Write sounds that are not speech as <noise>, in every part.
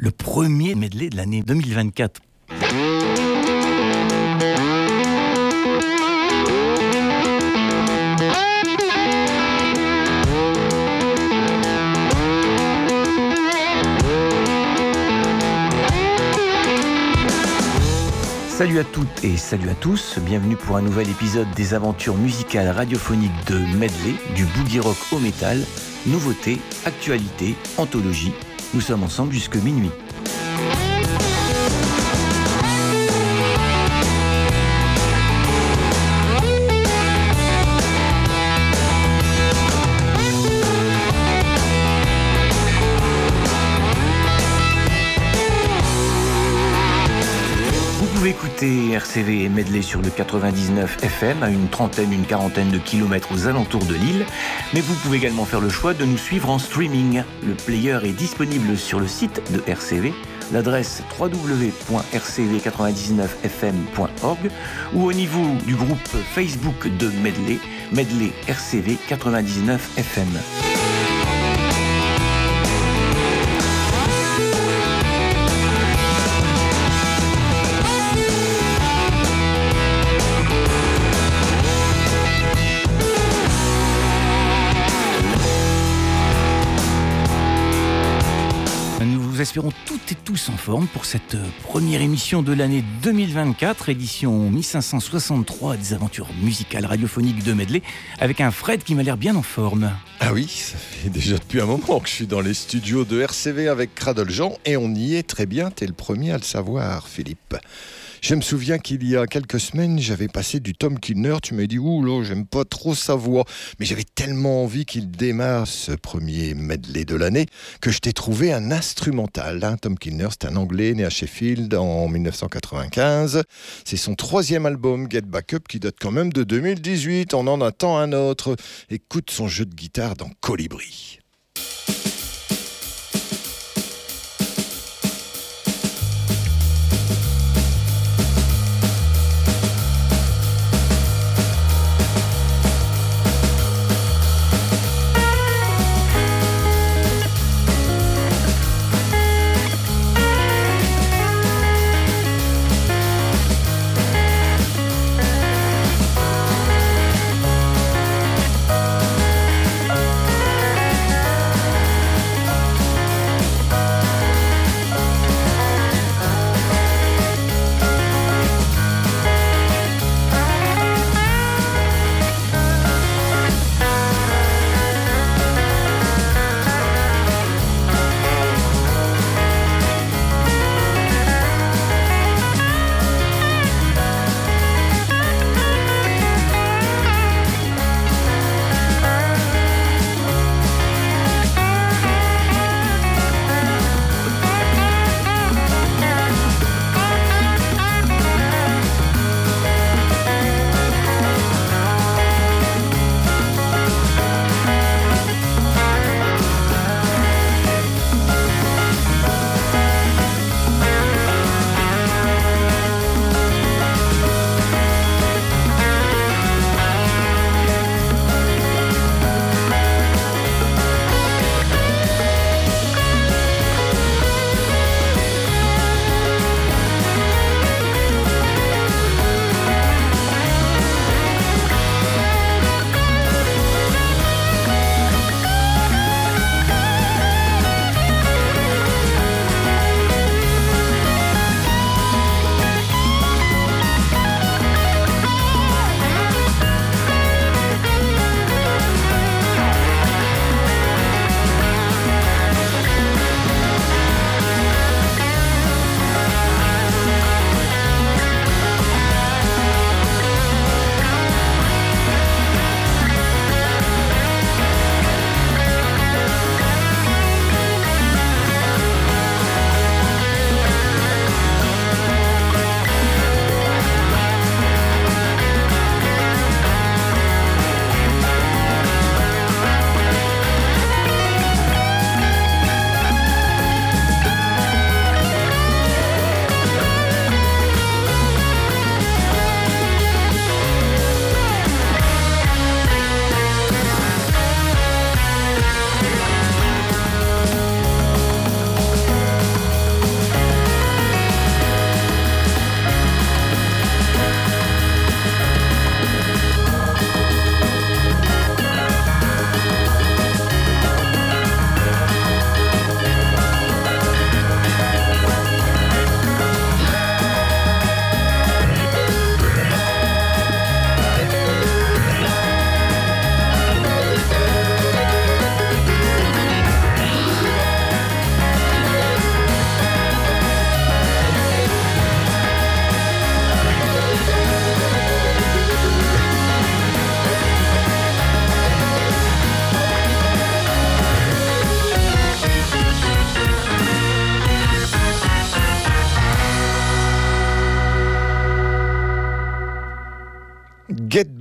le premier medley de l'année 2024. Salut à toutes et salut à tous, bienvenue pour un nouvel épisode des aventures musicales radiophoniques de Medley, du boogie rock au métal, nouveautés, actualités, anthologie. Nous sommes ensemble jusque minuit. RCV et Medley sur le 99 FM à une trentaine, une quarantaine de kilomètres aux alentours de l'île, mais vous pouvez également faire le choix de nous suivre en streaming. Le player est disponible sur le site de RCV, l'adresse www.rcv99fm.org ou au niveau du groupe Facebook de Medley, Medley RCV 99 FM. Espérons toutes et tous en forme pour cette euh, première émission de l'année 2024, édition 1563 des aventures musicales radiophoniques de Medley, avec un Fred qui m'a l'air bien en forme. Ah oui, ça fait déjà depuis un moment que je suis dans les studios de RCV avec Cradle Jean et on y est très bien, t'es le premier à le savoir, Philippe. Je me souviens qu'il y a quelques semaines, j'avais passé du Tom Kilner. Tu m'as dit, ouh là, j'aime pas trop sa voix. Mais j'avais tellement envie qu'il démarre ce premier medley de l'année que je t'ai trouvé un instrumental. Hein. Tom Kilner, c'est un Anglais né à Sheffield en 1995. C'est son troisième album, Get Back Up, qui date quand même de 2018. On en attend un autre. Écoute son jeu de guitare dans Colibri.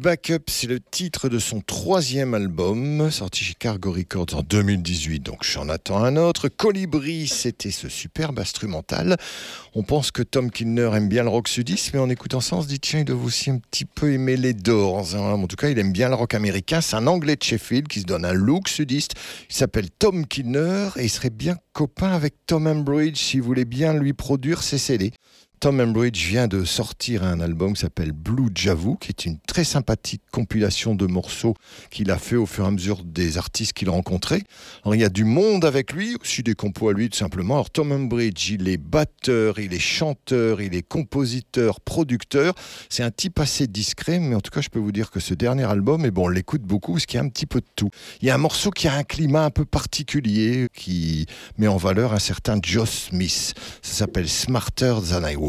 Get Back Up, c'est le titre de son troisième album, sorti chez Cargo Records en 2018, donc j'en attends un autre. Colibri, c'était ce superbe instrumental. On pense que Tom Kilner aime bien le rock sudiste, mais en écoutant ça, on se dit, tiens, il doit aussi un petit peu aimer les Doors. Hein. En tout cas, il aime bien le rock américain. C'est un anglais de Sheffield qui se donne un look sudiste. Il s'appelle Tom Kilner et il serait bien copain avec Tom Embridge s'il voulait bien lui produire ses CD. Tom Embridge vient de sortir un album qui s'appelle Blue Javoo, qui est une très sympathique compilation de morceaux qu'il a fait au fur et à mesure des artistes qu'il a rencontrés. Alors, il y a du monde avec lui, aussi des compos à lui tout simplement. Alors Tom Embridge, il est batteur, il est chanteur, il est compositeur, producteur. C'est un type assez discret, mais en tout cas, je peux vous dire que ce dernier album, et bon, on l'écoute beaucoup parce qu'il y a un petit peu de tout. Il y a un morceau qui a un climat un peu particulier, qui met en valeur un certain Joss Smith. Ça s'appelle Smarter Than I Was.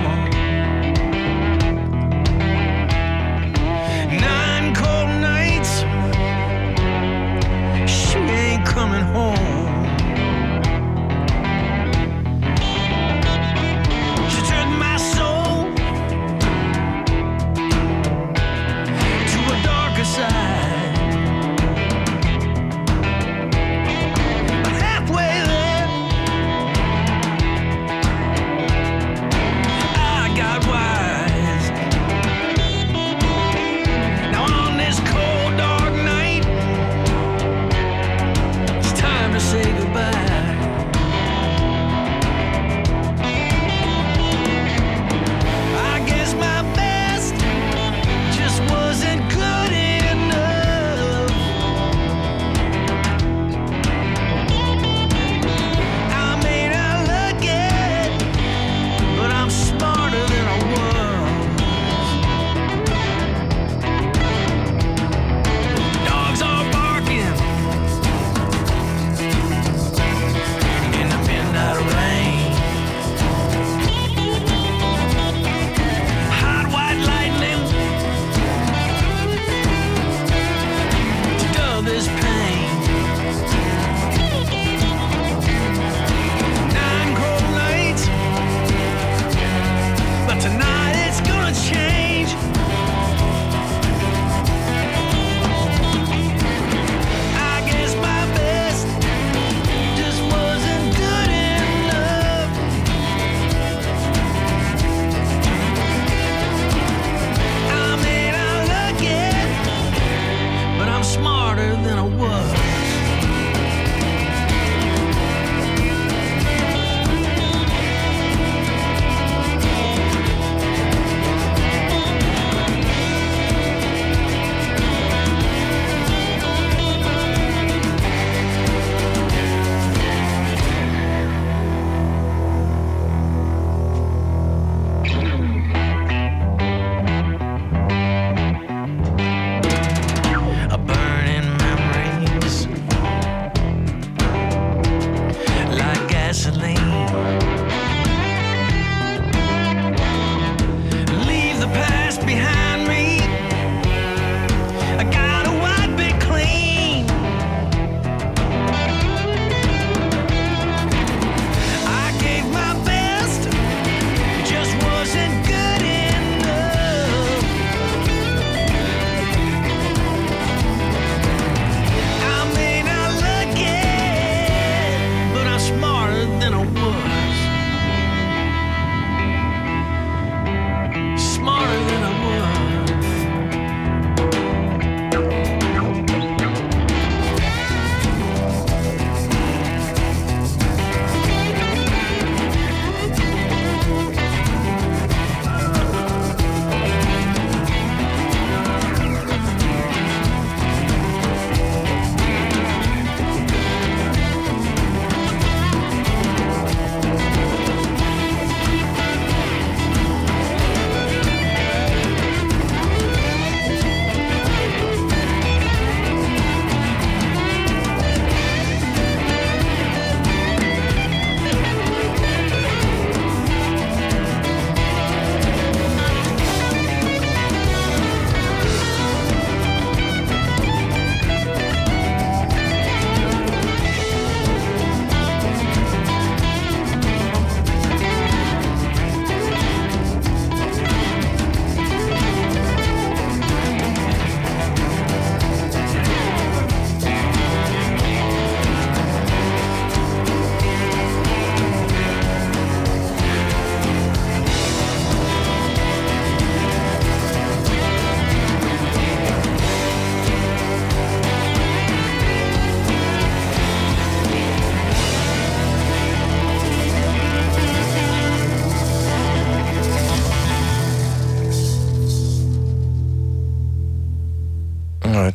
coming home.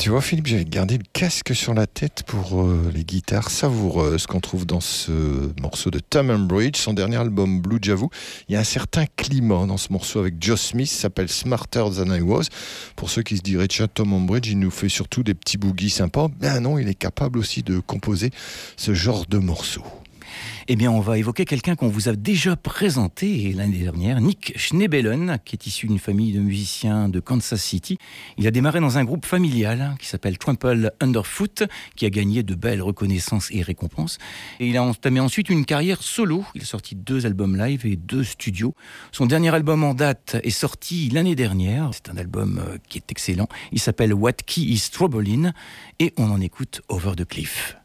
Tu vois, Philippe, j'avais gardé le casque sur la tête pour euh, les guitares savoureuses qu'on trouve dans ce morceau de Tom Bridge, son dernier album Blue Javoo. Il y a un certain climat dans ce morceau avec Joe Smith, s'appelle Smarter Than I Was. Pour ceux qui se diraient, tiens, Tom Bridge, il nous fait surtout des petits boogies sympas. Ben non, il est capable aussi de composer ce genre de morceaux. Eh bien, on va évoquer quelqu'un qu'on vous a déjà présenté l'année dernière, Nick Schnebelen, qui est issu d'une famille de musiciens de Kansas City. Il a démarré dans un groupe familial qui s'appelle Trample Underfoot, qui a gagné de belles reconnaissances et récompenses. Et il a entamé ensuite une carrière solo. Il a sorti deux albums live et deux studios. Son dernier album en date est sorti l'année dernière. C'est un album euh, qui est excellent. Il s'appelle What Key is Trouble et on en écoute Over the Cliff.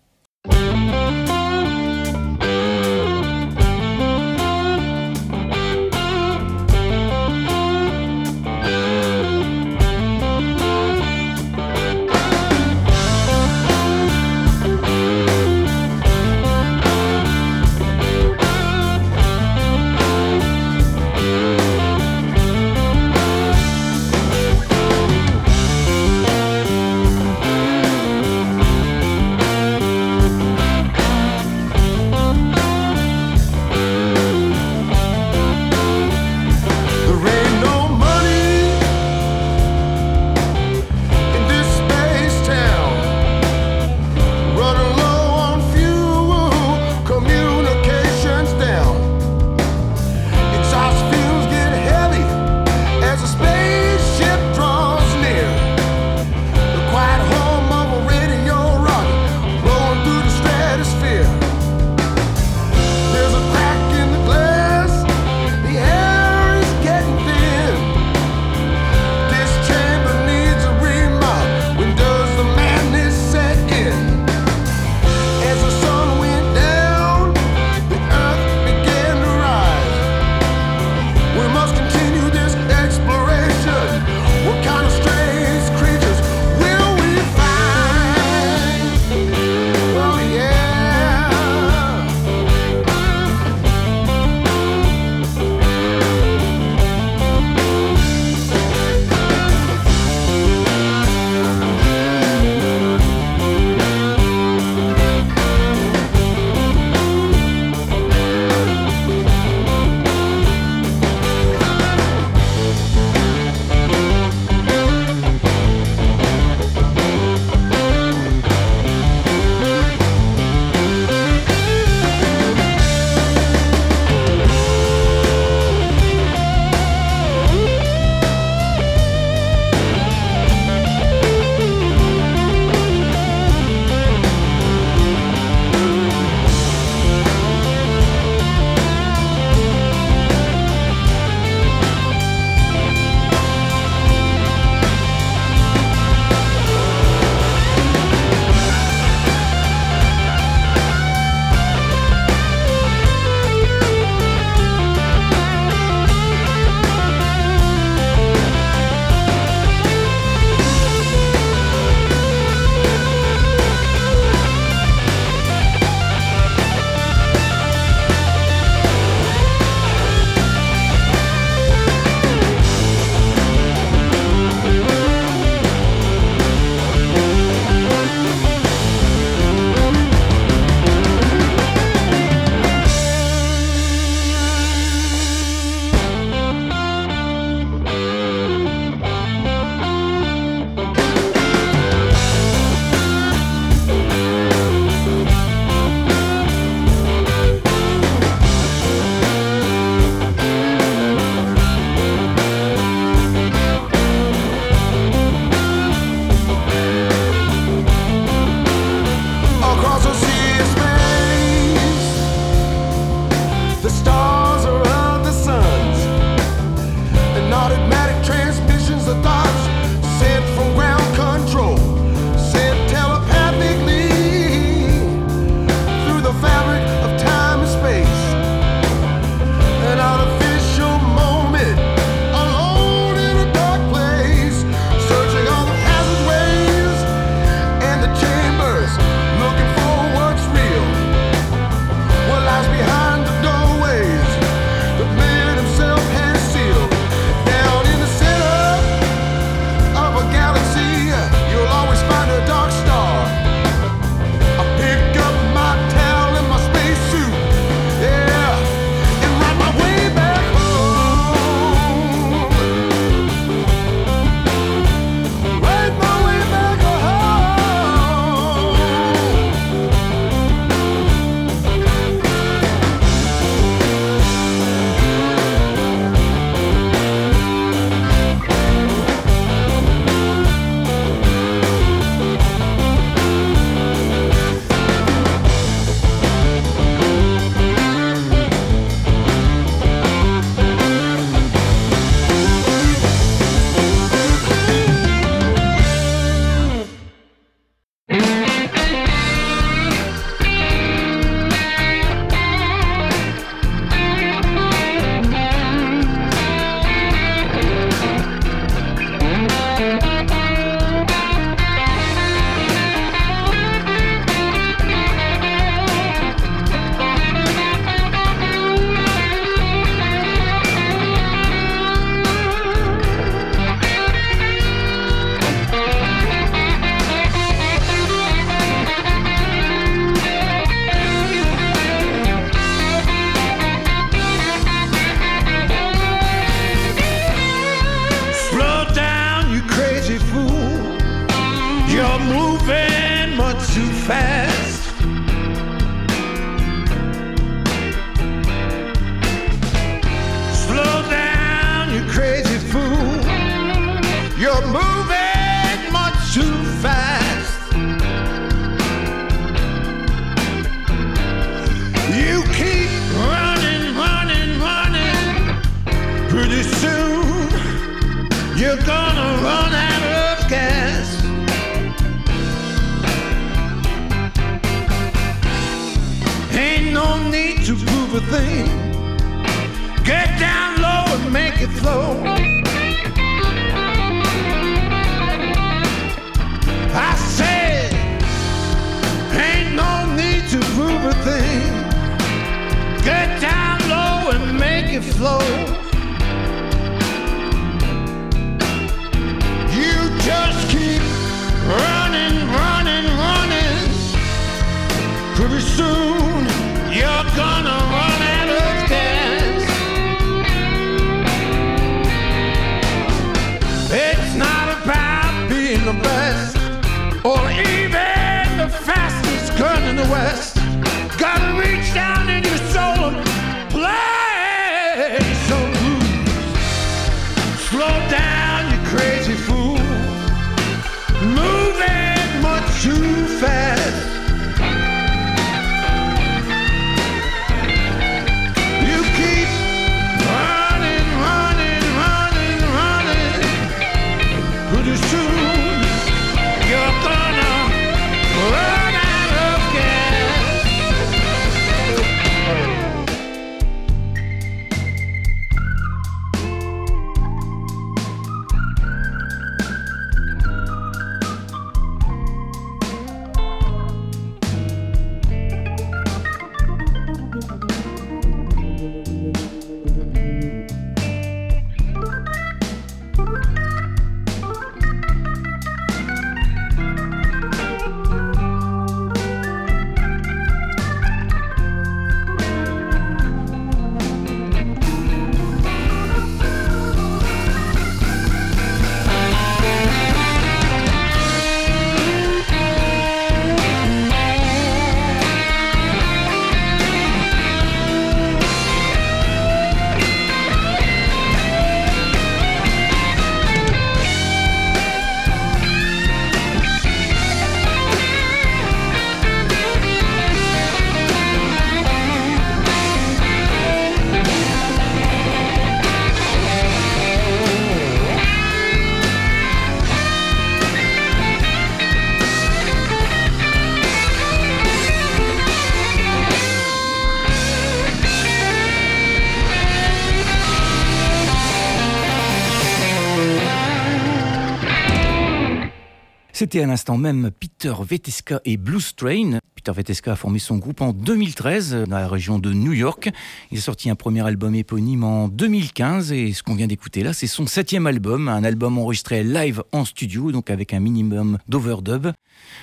C'était à l'instant même Peter Veteska et Blues Train. Peter Veteska a formé son groupe en 2013 dans la région de New York. Il a sorti un premier album éponyme en 2015 et ce qu'on vient d'écouter là, c'est son septième album, un album enregistré live en studio, donc avec un minimum d'overdub.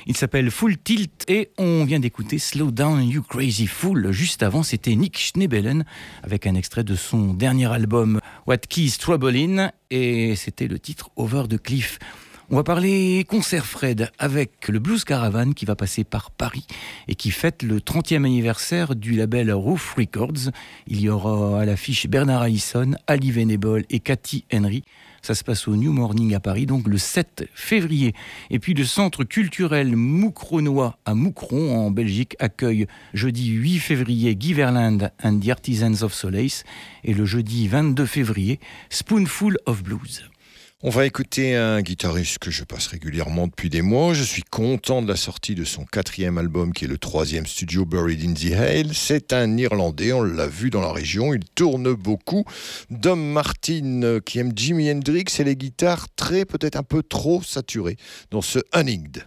Il s'appelle Full Tilt et on vient d'écouter Slow Down You Crazy Fool. Juste avant, c'était Nick Schnebelen avec un extrait de son dernier album What Keys Trouble In et c'était le titre Over the Cliff. On va parler concert Fred avec le Blues Caravan qui va passer par Paris et qui fête le 30e anniversaire du label Roof Records. Il y aura à l'affiche Bernard Allison, Ali Venable et Cathy Henry. Ça se passe au New Morning à Paris, donc le 7 février. Et puis le centre culturel Moucronois à Moucron en Belgique accueille jeudi 8 février Guy Verland and the Artisans of Solace et le jeudi 22 février Spoonful of Blues. On va écouter un guitariste que je passe régulièrement depuis des mois. Je suis content de la sortie de son quatrième album qui est le troisième studio Buried in the Hail. C'est un Irlandais, on l'a vu dans la région, il tourne beaucoup. Dom Martin euh, qui aime Jimi Hendrix et les guitares très, peut-être un peu trop saturées dans ce Hunninged.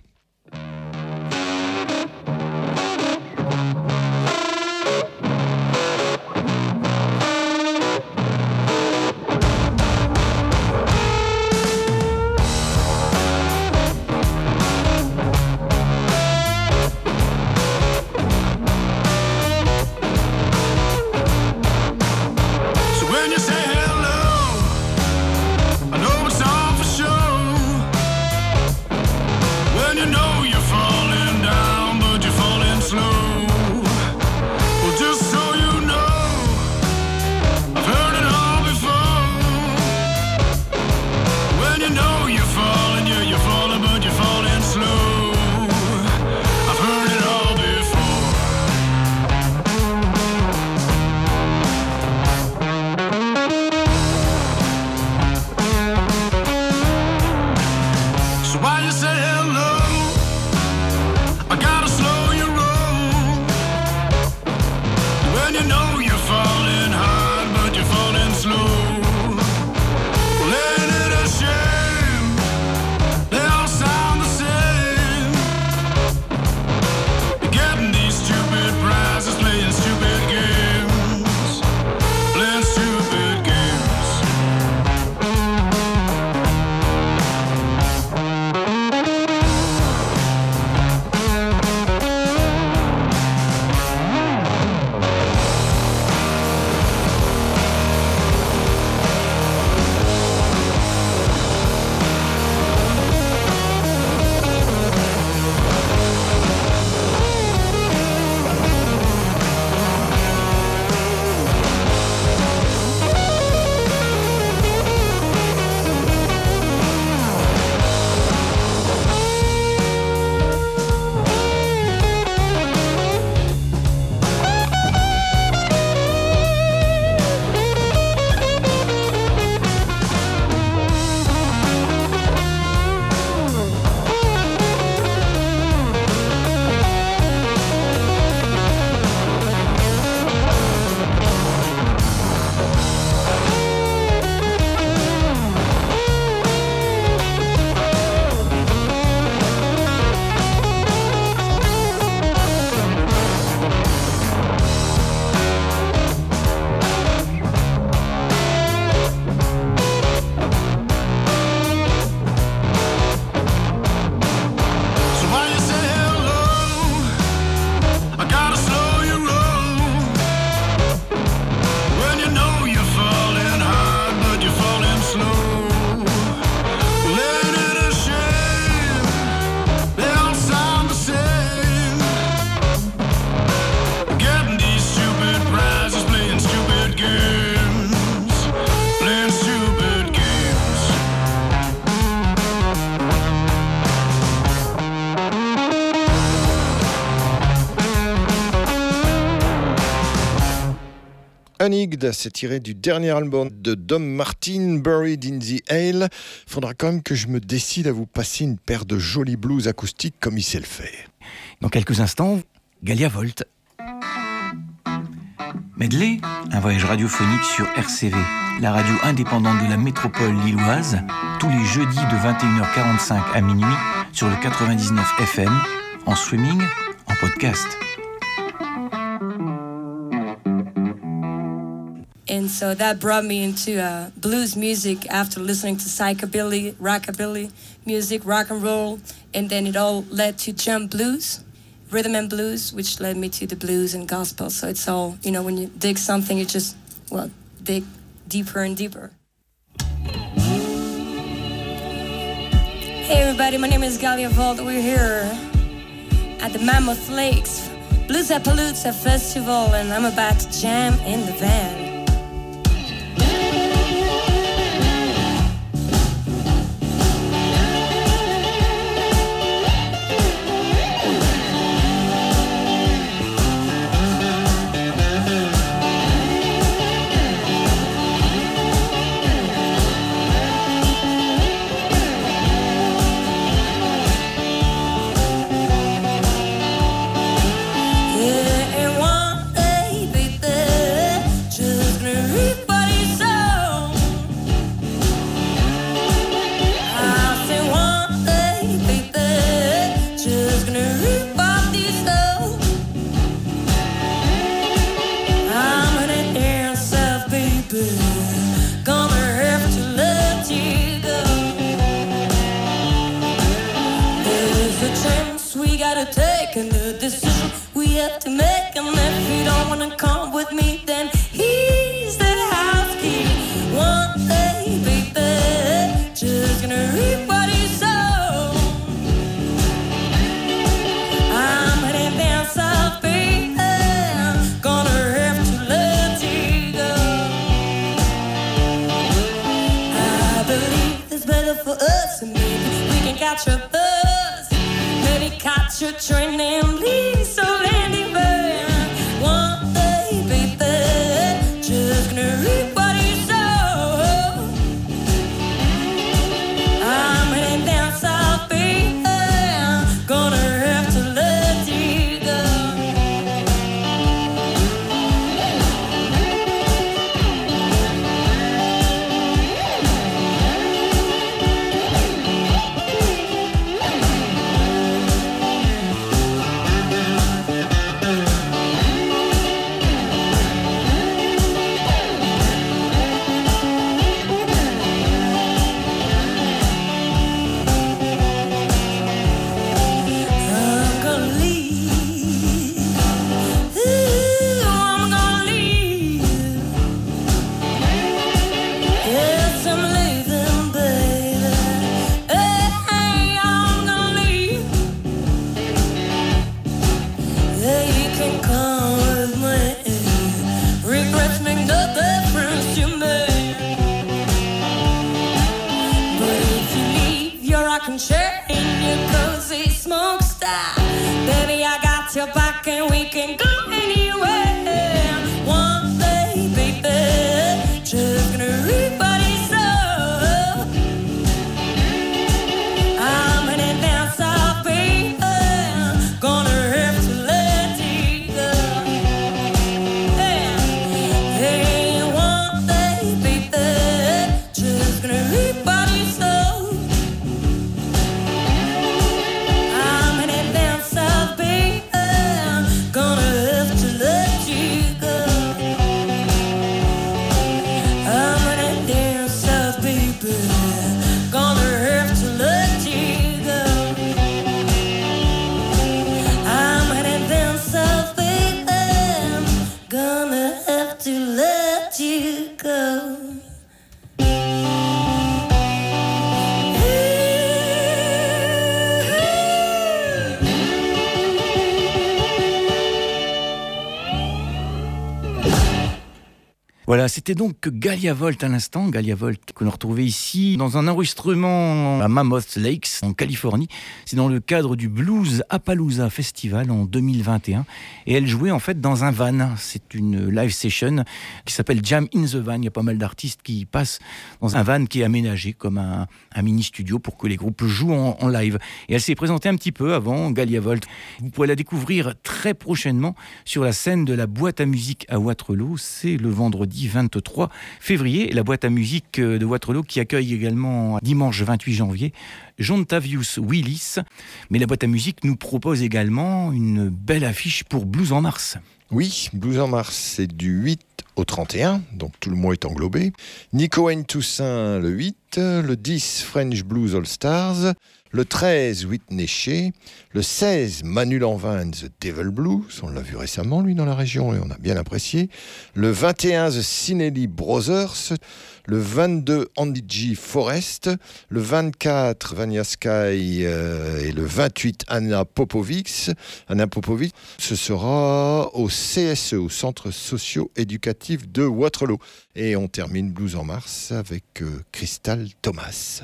Unigd, c'est tiré du dernier album de Dom Martin, Buried in the Ale. Faudra quand même que je me décide à vous passer une paire de jolis blues acoustiques comme il sait le faire. Dans quelques instants, Galia Volt. Medley, un voyage radiophonique sur RCV, la radio indépendante de la métropole lilloise, tous les jeudis de 21h45 à minuit sur le 99 FM, en streaming, en podcast. And so that brought me into uh, blues music after listening to psychobilly, rockabilly music, rock and roll, and then it all led to jump blues, rhythm and blues, which led me to the blues and gospel. So it's all, you know, when you dig something, you just, well, dig deeper and deeper. Hey everybody, my name is Galia Vault. We're here at the Mammoth Lakes Blues Appaloosa Festival, and I'm about to jam in the van. C'était donc Galia Volt à l'instant, Galia Volt que l'on retrouvait ici dans un enregistrement à Mammoth Lakes en Californie. C'est dans le cadre du Blues Appaloosa Festival en 2021 et elle jouait en fait dans un van. C'est une live session qui s'appelle Jam in the Van. Il y a pas mal d'artistes qui passent dans un van qui est aménagé comme un, mini studio pour que les groupes jouent en, live. Et elle s'est présentée un petit peu avant Galia Volt. Vous pourrez la découvrir très prochainement sur la scène de la boîte à musique à Waterloo. C'est le vendredi 23 février. La boîte à musique euh, de Waterloo qui accueille également dimanche 28 janvier John Tavius Willis. Mais la boîte à musique nous propose également une belle affiche pour Blues en mars. Oui, Blues en mars, c'est du 8 au 31, donc tout le mois est englobé. Nico N. Toussaint le 8, le 10 French Blues All Stars, le 13, Whitney Shea. Le 16, Manu Lanvin The Devil Blues. On l'a vu récemment, lui, dans la région, et on a bien apprécié. Le 21, The Brothers. Le 22, Andy G. Forest. Le 24, Vania Sky. Euh, et le 28, Anna Popovic. Anna Popovic, ce sera au CSE, au Centre socio-éducatif de Waterloo. Et on termine Blues en mars avec euh, Crystal Thomas.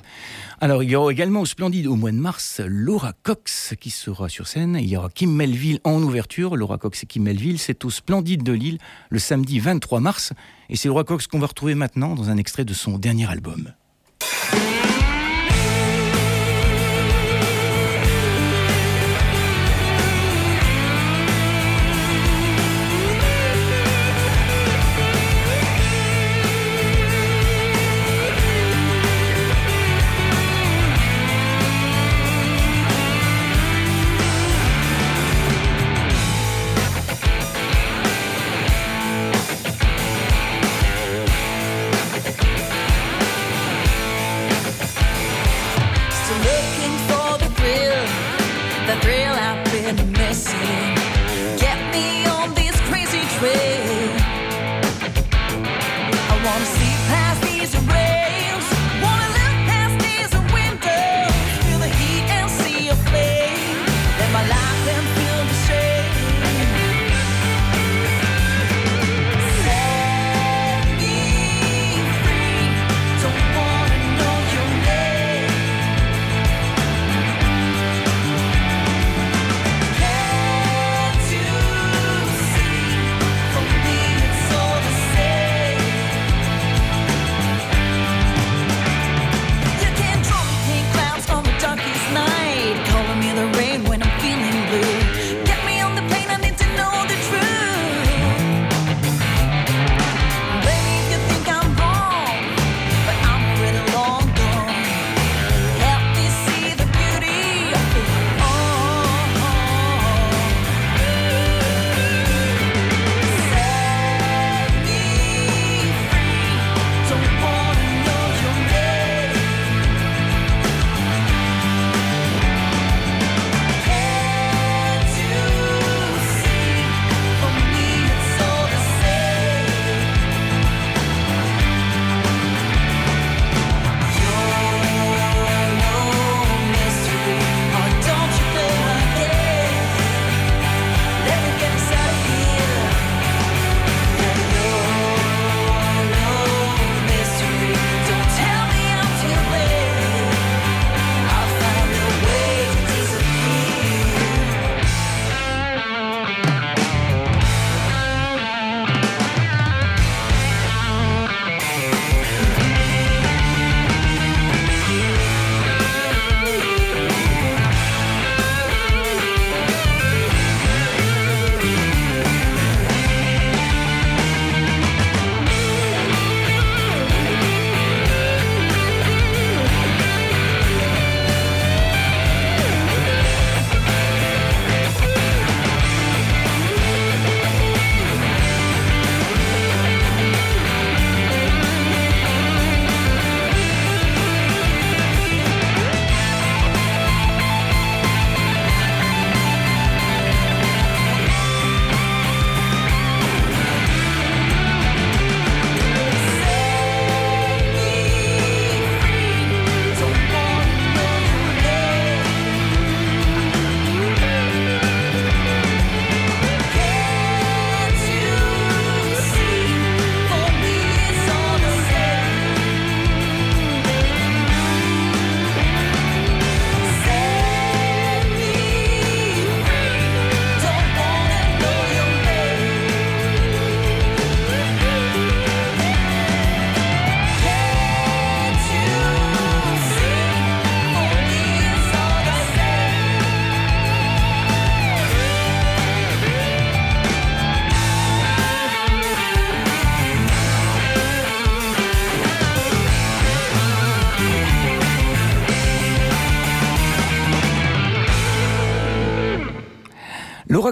Alors, il y aura également au Splendide au mois de mars Laura Cox qui sera sur scène. Il y aura Kim Melville en ouverture. Laura Cox et Kim Melville, c'est au Splendide de Lille le samedi 23 mars. Et c'est Laura Cox qu'on va retrouver maintenant dans un extrait de son dernier album.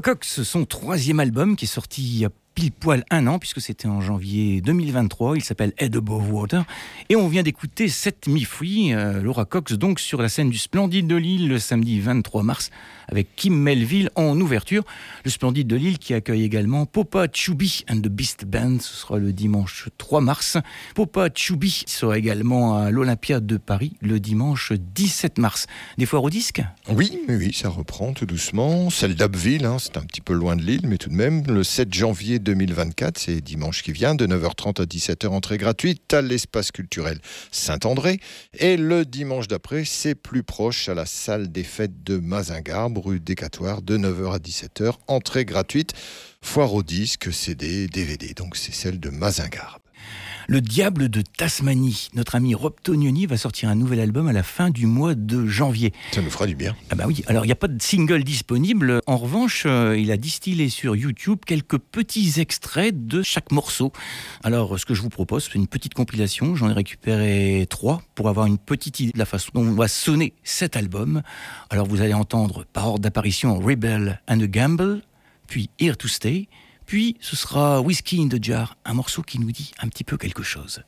Cox, son troisième album qui est sorti il y a pile poil un an, puisque c'était en janvier 2023. Il s'appelle Head Above Water. Et on vient d'écouter Set Me Free, euh, Laura Cox, donc sur la scène du Splendide de Lille le samedi 23 mars, avec Kim Melville en ouverture. Le Splendide de Lille qui accueille également Popa Chubby and the Beast Band. Ce sera le dimanche 3 mars. Popa Chubby sera également à l'Olympia de Paris le dimanche 17 mars. Des foires au disque? Oui, oui, ça reprend tout doucement. Celle d'Abbeville, hein, c'est un petit peu loin de Lille, mais tout de même, le 7 janvier 2024, c'est dimanche qui vient, de 9h30 à 17h, entrée gratuite à l'espace culturel Saint-André. Et le dimanche d'après, c'est plus proche à la salle des fêtes de Mazingarbe, rue Décatoire, de 9h à 17h, entrée gratuite. Foire au disque, CD, DVD, donc c'est celle de Mazingarbe. Le Diable de Tasmanie. Notre ami Rob Tognoni va sortir un nouvel album à la fin du mois de janvier. Ça nous fera du bien. Ah bah oui, alors il n'y a pas de single disponible. En revanche, euh, il a distillé sur YouTube quelques petits extraits de chaque morceau. Alors ce que je vous propose, c'est une petite compilation. J'en ai récupéré trois pour avoir une petite idée de la façon dont va sonner cet album. Alors vous allez entendre par ordre d'apparition Rebel and a Gamble, puis Here to Stay, puis ce sera Whiskey in the Jar, un morceau qui nous dit un petit peu quelque chose.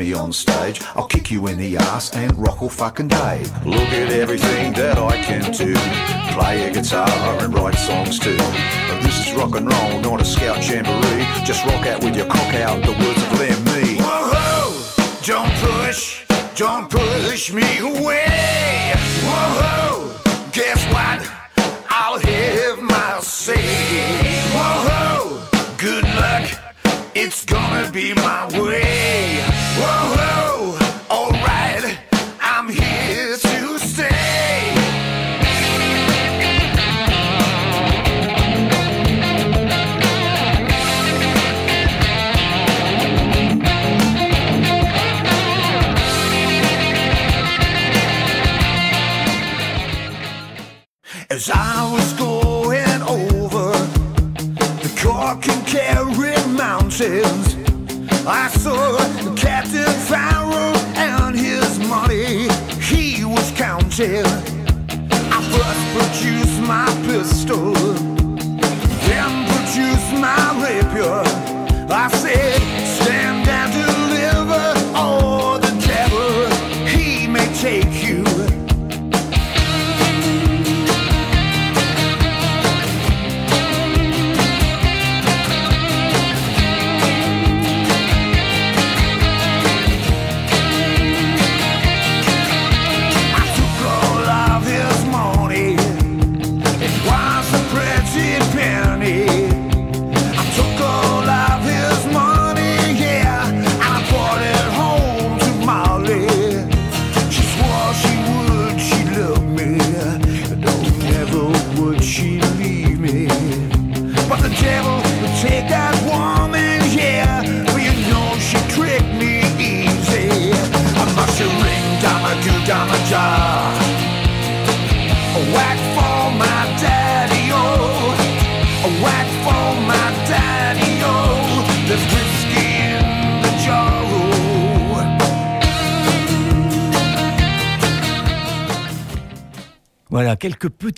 Me on stage. I'll kick you in the ass and rock all fucking day. Look at everything that I can do. Play a guitar and write songs too. But this is rock and roll, not a scout jamboree. Just rock out with your cock out, the words of them me. Whoa, don't push, don't push me away. Whoa, guess what?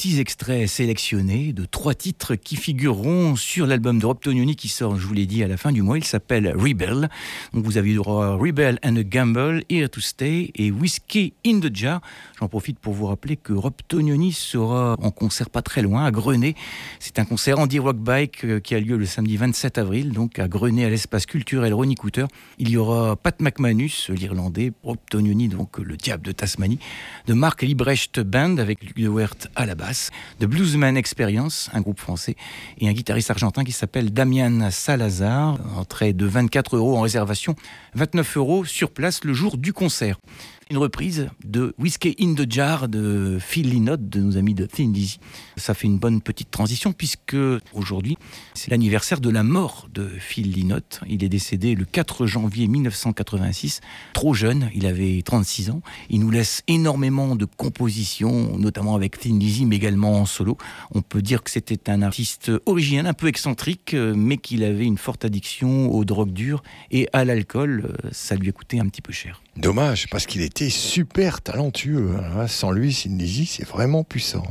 Petits extraits sélectionnés de trois titres qui figureront sur l'album de Rob Tonioni qui sort, je vous l'ai dit, à la fin du mois. Il s'appelle Rebel. Donc vous avez droit à Rebel and a Gamble, Here to Stay et Whiskey in the Jar. J'en profite pour vous rappeler que Rob Tonioni sera en concert pas très loin, à Grenay. C'est un concert Andy Rock Bike euh, qui a lieu le samedi 27 avril, donc à Grenay, à l'espace culturel Ronnie Cooter. Il y aura Pat McManus, l'Irlandais, Rob Tonioni, donc le diable de Tasmanie, de Mark Librecht Band avec Wert à la basse, de Bluesman Experience, un groupe français, et un guitariste argentin qui s'appelle Damian Salazar, entrée de 24 euros en réservation, 29 euros sur place le jour du concert une reprise de Whiskey in the Jar de Phil Lynott, de nos amis de Thin Lizzy. Ça fait une bonne petite transition puisque aujourd'hui, c'est l'anniversaire de la mort de Phil Lynott. Il est décédé le 4 janvier 1986, trop jeune, il avait 36 ans. Il nous laisse énormément de compositions, notamment avec Thin Lizzy, mais également en solo. On peut dire que c'était un artiste original, un peu excentrique, mais qu'il avait une forte addiction aux drogues dures et à l'alcool. Ça lui a coûté un petit peu cher. Dommage, parce qu'il était super talentueux. Hein. Sans lui, Cindy c'est vraiment puissant.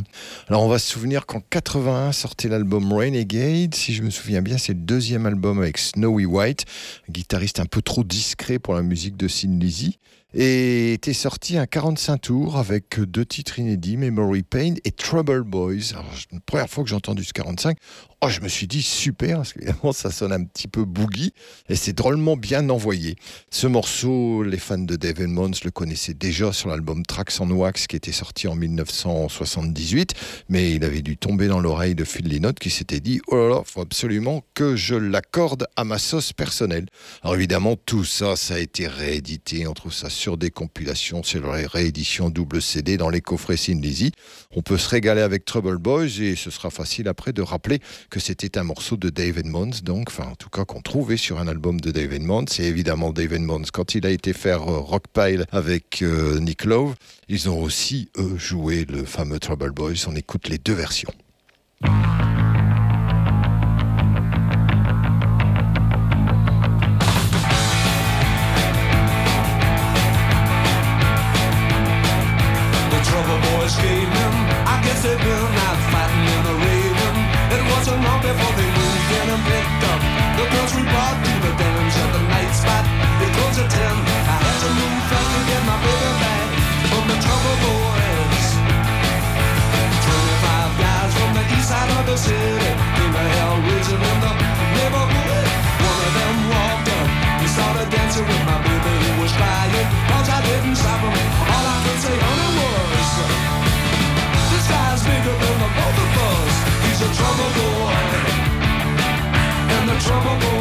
Alors, on va se souvenir qu'en 81 sortait l'album Renegade. Si je me souviens bien, c'est le deuxième album avec Snowy White, un guitariste un peu trop discret pour la musique de Sin Lizzy et était sorti un 45 tours avec deux titres inédits, Memory Pain et Trouble Boys. Alors, la première fois que j'ai entendu ce 45, oh, je me suis dit super, parce qu'évidemment ça sonne un petit peu boogie et c'est drôlement bien envoyé. Ce morceau, les fans de Dave Mons le connaissaient déjà sur l'album Tracks on Wax qui était sorti en 1978, mais il avait dû tomber dans l'oreille de Phil Lynott qui s'était dit oh là là, faut absolument que je l'accorde à ma sauce personnelle. Alors évidemment, tout ça, ça a été réédité, on trouve ça sur des compilations, sur les rééditions double CD dans les coffrets Sin. On peut se régaler avec Trouble Boys et ce sera facile après de rappeler que c'était un morceau de David Mons, donc, enfin en tout cas qu'on trouvait sur un album de David Mons. Et évidemment David Mons, quand il a été faire euh, Rockpile avec euh, Nick Love, ils ont aussi eux joué le fameux Trouble Boys. On écoute les deux versions. in the hell region the neighborhood. One of them walked up and started dancing with my baby was I didn't stop him. All I could say was, this guy's bigger than the both of us. He's a trouble boy. And the trouble boy.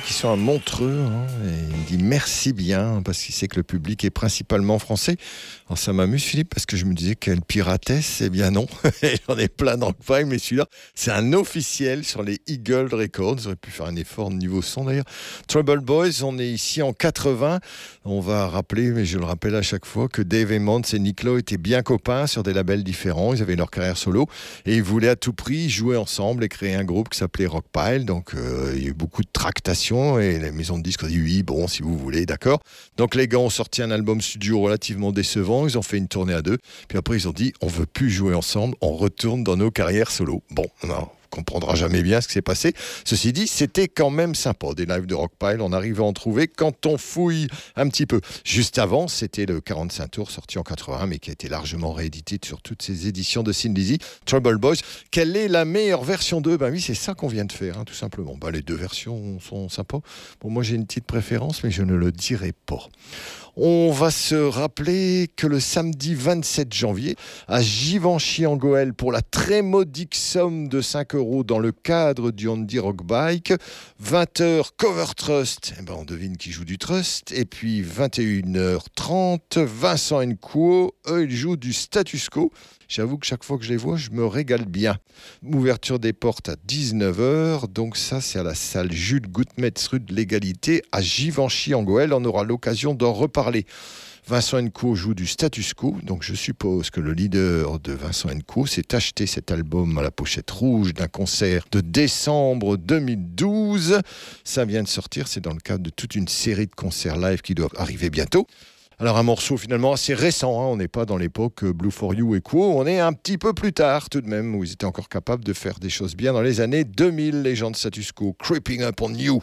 qui sont à Montreux. Hein, et il me dit merci bien parce qu'il sait que le public est principalement français. Alors ça m'amuse Philippe parce que je me disais quelle piratesse. Eh bien non, <laughs> j'en ai plein dans le file, mais celui-là c'est un officiel sur les Eagle Records. J'aurais pu faire un effort de niveau son d'ailleurs. Trouble Boys, on est ici en 80. On va rappeler, mais je le rappelle à chaque fois, que Dave Emmons et Nick Lowe étaient bien copains sur des labels différents. Ils avaient leur carrière solo et ils voulaient à tout prix jouer ensemble et créer un groupe qui s'appelait Rockpile. Donc euh, il y a eu beaucoup de tractations et la maison de disques ont dit oui, bon, si vous voulez, d'accord. Donc les gars ont sorti un album studio relativement décevant. Ils ont fait une tournée à deux. Puis après, ils ont dit on veut plus jouer ensemble, on retourne dans nos carrières solo. Bon, non, comprendra jamais bien ce qui s'est passé. Ceci dit, c'était quand même sympa. Des lives de Rockpile, on arrive à en trouver quand on fouille un petit peu. Juste avant, c'était le 45 tours sorti en 81, mais qui a été largement réédité sur toutes ces éditions de Sin Trouble Boys. Quelle est la meilleure version 2 Ben oui, c'est ça qu'on vient de faire, hein, tout simplement. Ben, les deux versions sont sympas. Bon, moi j'ai une petite préférence, mais je ne le dirai pas. On va se rappeler que le samedi 27 janvier, à Givenchy en Goël, pour la très modique somme de 5 euros, dans le cadre du Andy Rock Bike. 20h, Cover Trust. Eh ben, on devine qui joue du Trust. Et puis 21h30, Vincent Quo. Eux, ils jouent du status quo. J'avoue que chaque fois que je les vois, je me régale bien. Ouverture des portes à 19h. Donc ça, c'est à la salle Jules Goutmetz rue de l'égalité à Givenchy en Goël. On aura l'occasion d'en reparler. Vincent Co joue du status quo, donc je suppose que le leader de Vincent Co s'est acheté cet album à la pochette rouge d'un concert de décembre 2012. Ça vient de sortir, c'est dans le cadre de toute une série de concerts live qui doivent arriver bientôt. Alors un morceau finalement assez récent, hein. on n'est pas dans l'époque Blue for You et Quo, on est un petit peu plus tard tout de même, où ils étaient encore capables de faire des choses bien dans les années 2000, les gens de status quo, Creeping Up on You.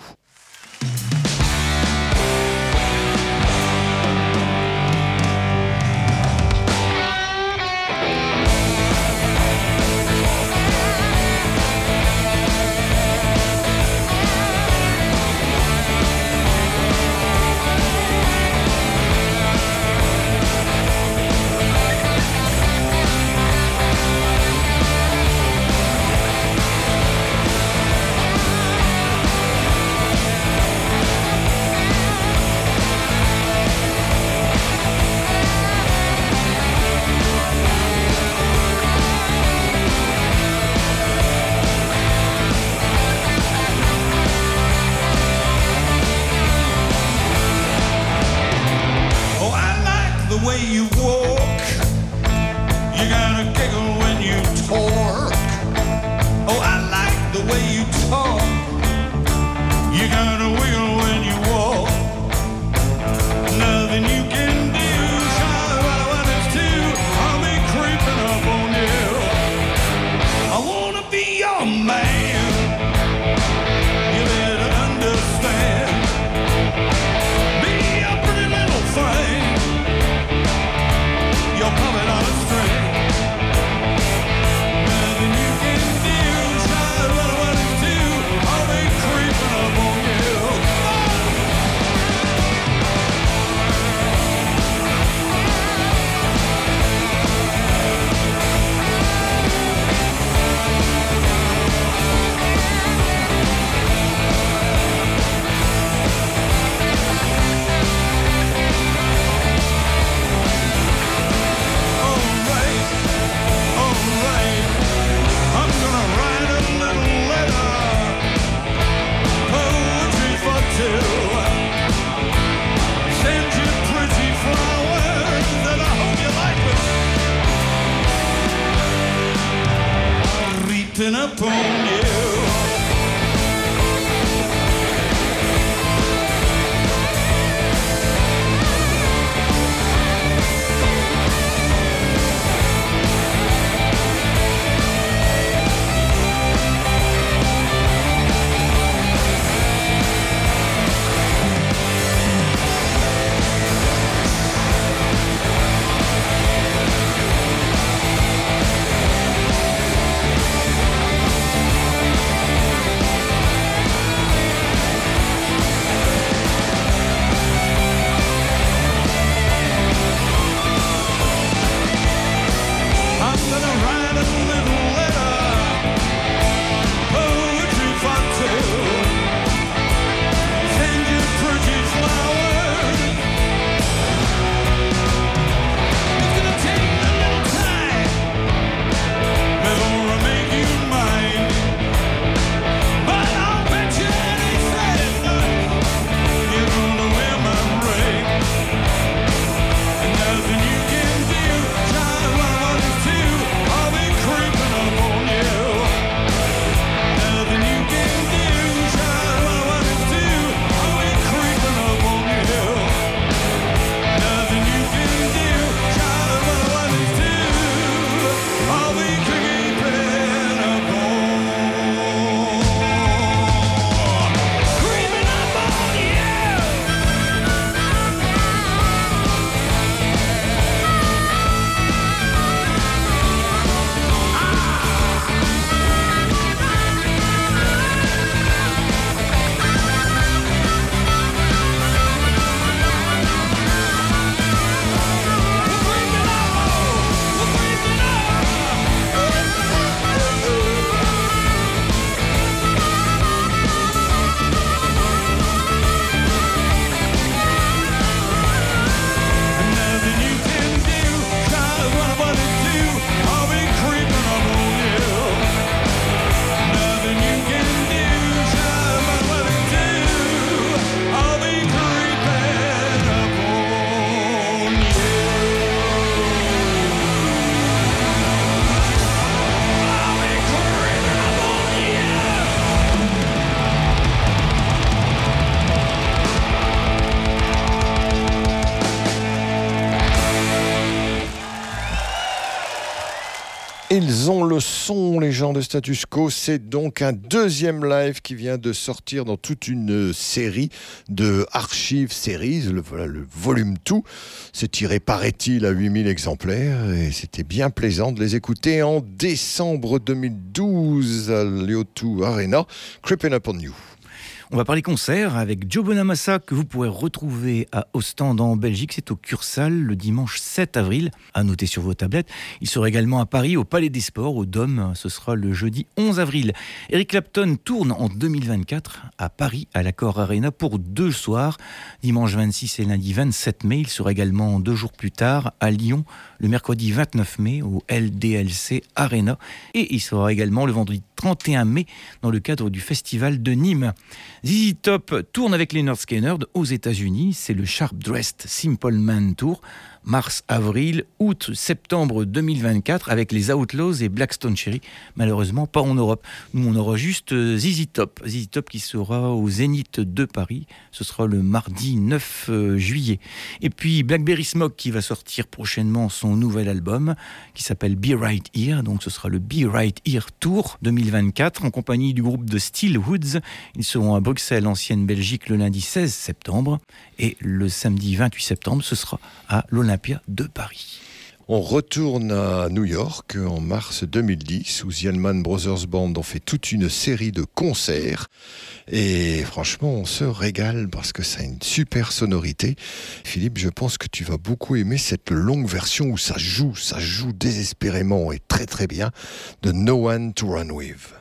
Ils ont le son, les gens de Status Quo. C'est donc un deuxième live qui vient de sortir dans toute une série de archives series. Le, voilà, le volume tout. C'est tiré, paraît-il, à 8000 exemplaires. Et c'était bien plaisant de les écouter en décembre 2012 à l'O2 Arena. Creeping Up on You. On va parler concert avec Joe Bonamassa que vous pourrez retrouver à Ostende en Belgique. C'est au Cursal le dimanche 7 avril. À noter sur vos tablettes. Il sera également à Paris au Palais des Sports, au Dôme. Ce sera le jeudi 11 avril. Eric Clapton tourne en 2024 à Paris à l'Accord Arena pour deux soirs. Dimanche 26 et lundi 27 mai. Il sera également deux jours plus tard à Lyon le mercredi 29 mai au LDLC Arena. Et il sera également le vendredi 31 mai dans le cadre du festival de Nîmes. ZZ Top tourne avec les Skinner aux États-Unis. C'est le Sharp Dressed Simple Man Tour mars, avril, août, septembre 2024 avec les Outlaws et Blackstone Cherry. Malheureusement, pas en Europe. Nous, on aura juste euh, ZZ Top. Top qui sera au Zénith de Paris. Ce sera le mardi 9 euh, juillet. Et puis Blackberry Smoke qui va sortir prochainement son nouvel album qui s'appelle Be Right Here. Donc ce sera le Be Right Here Tour 2024 en compagnie du groupe de Steel Woods. Ils seront à Bruxelles, ancienne Belgique, le lundi 16 septembre. Et le samedi 28 septembre, ce sera à l'Olympique de Paris. On retourne à New York en mars 2010 où The Brothers Band ont fait toute une série de concerts et franchement on se régale parce que ça a une super sonorité. Philippe, je pense que tu vas beaucoup aimer cette longue version où ça joue, ça joue désespérément et très très bien de No One to Run With.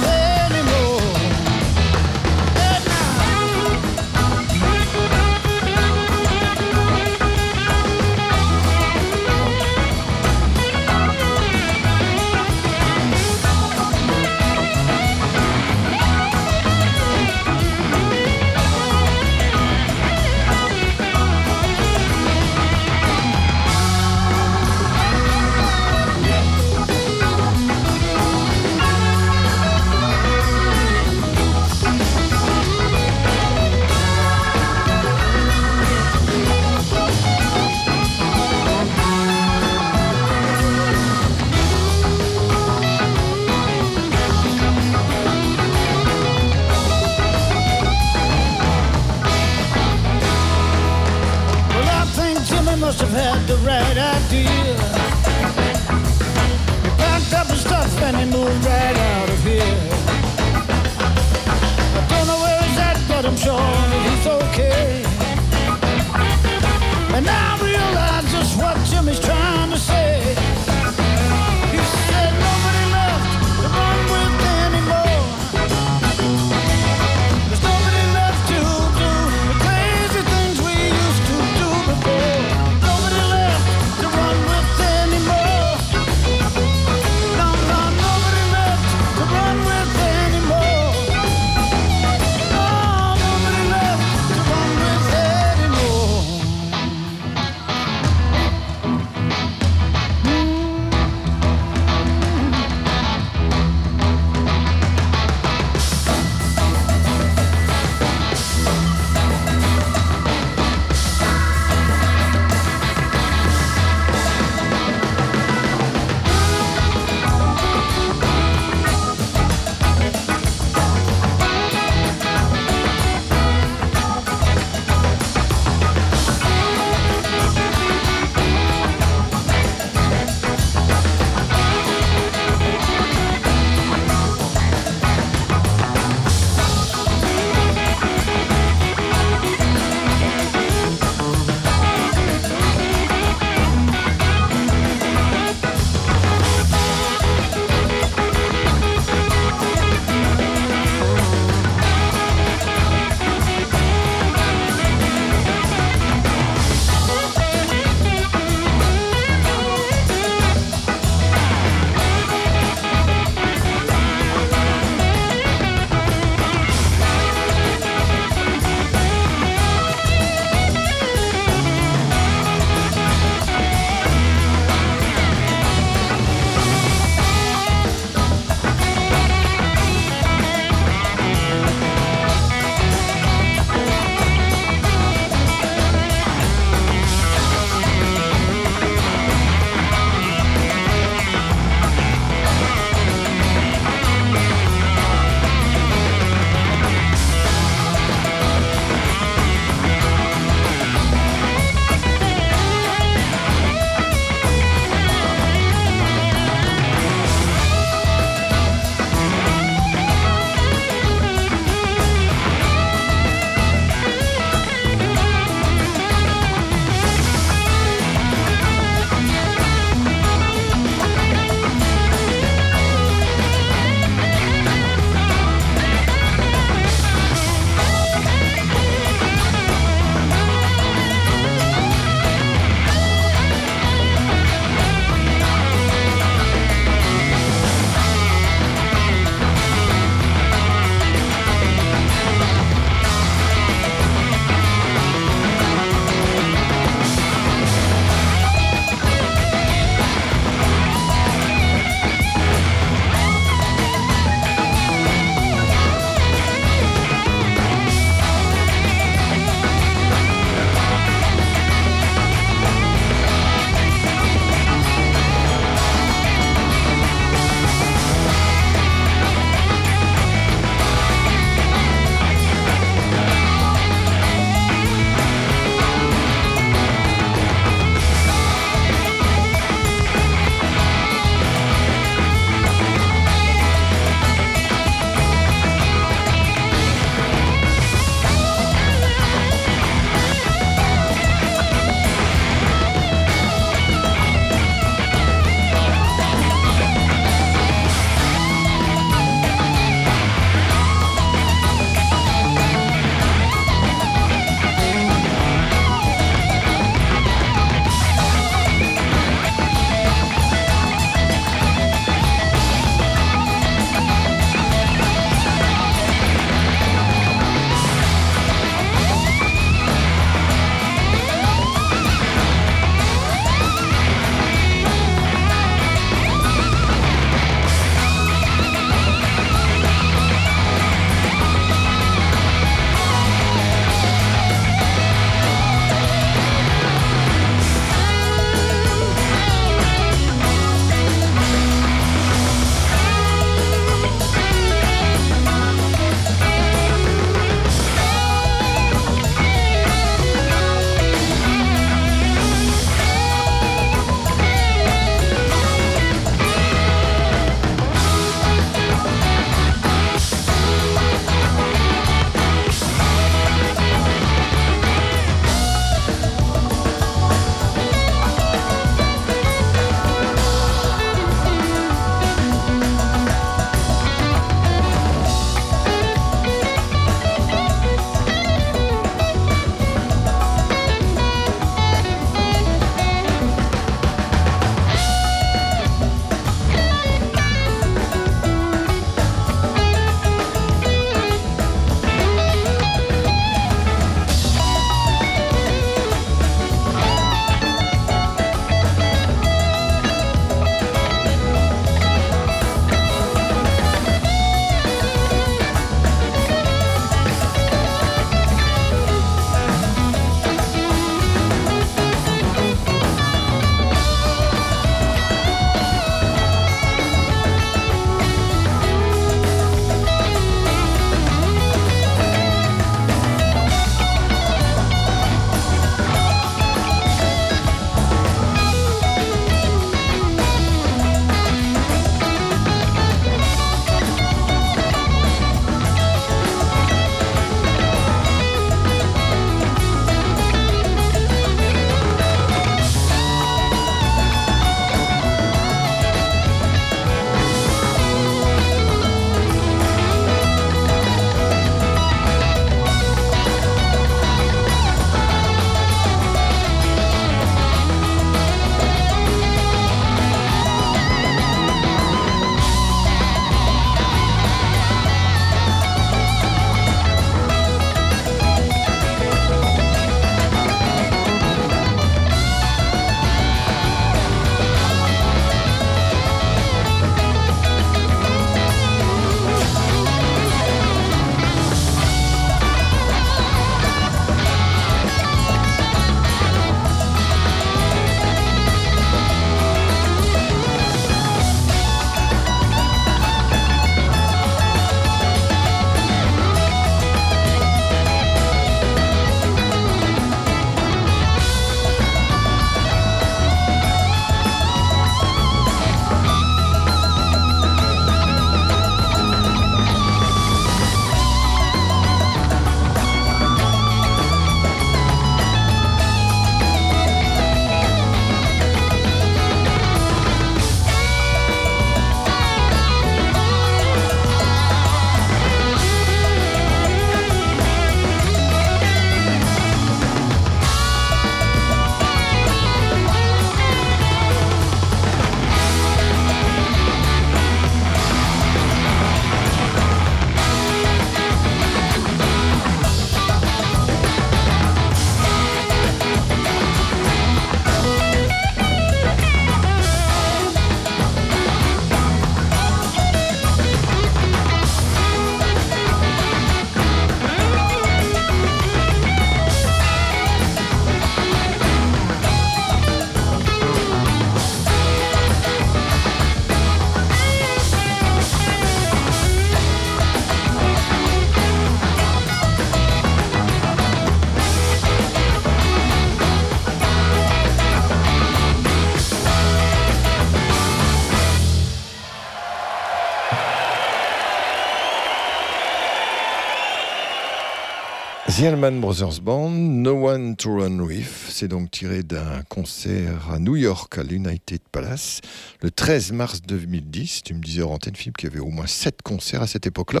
The Allman Brothers Band, No One to Run With, c'est donc tiré d'un concert à New York, à l'United Palace, le 13 mars 2010. Tu me disais antenne, Philippe, qu'il y avait au moins 7 concerts à cette époque-là.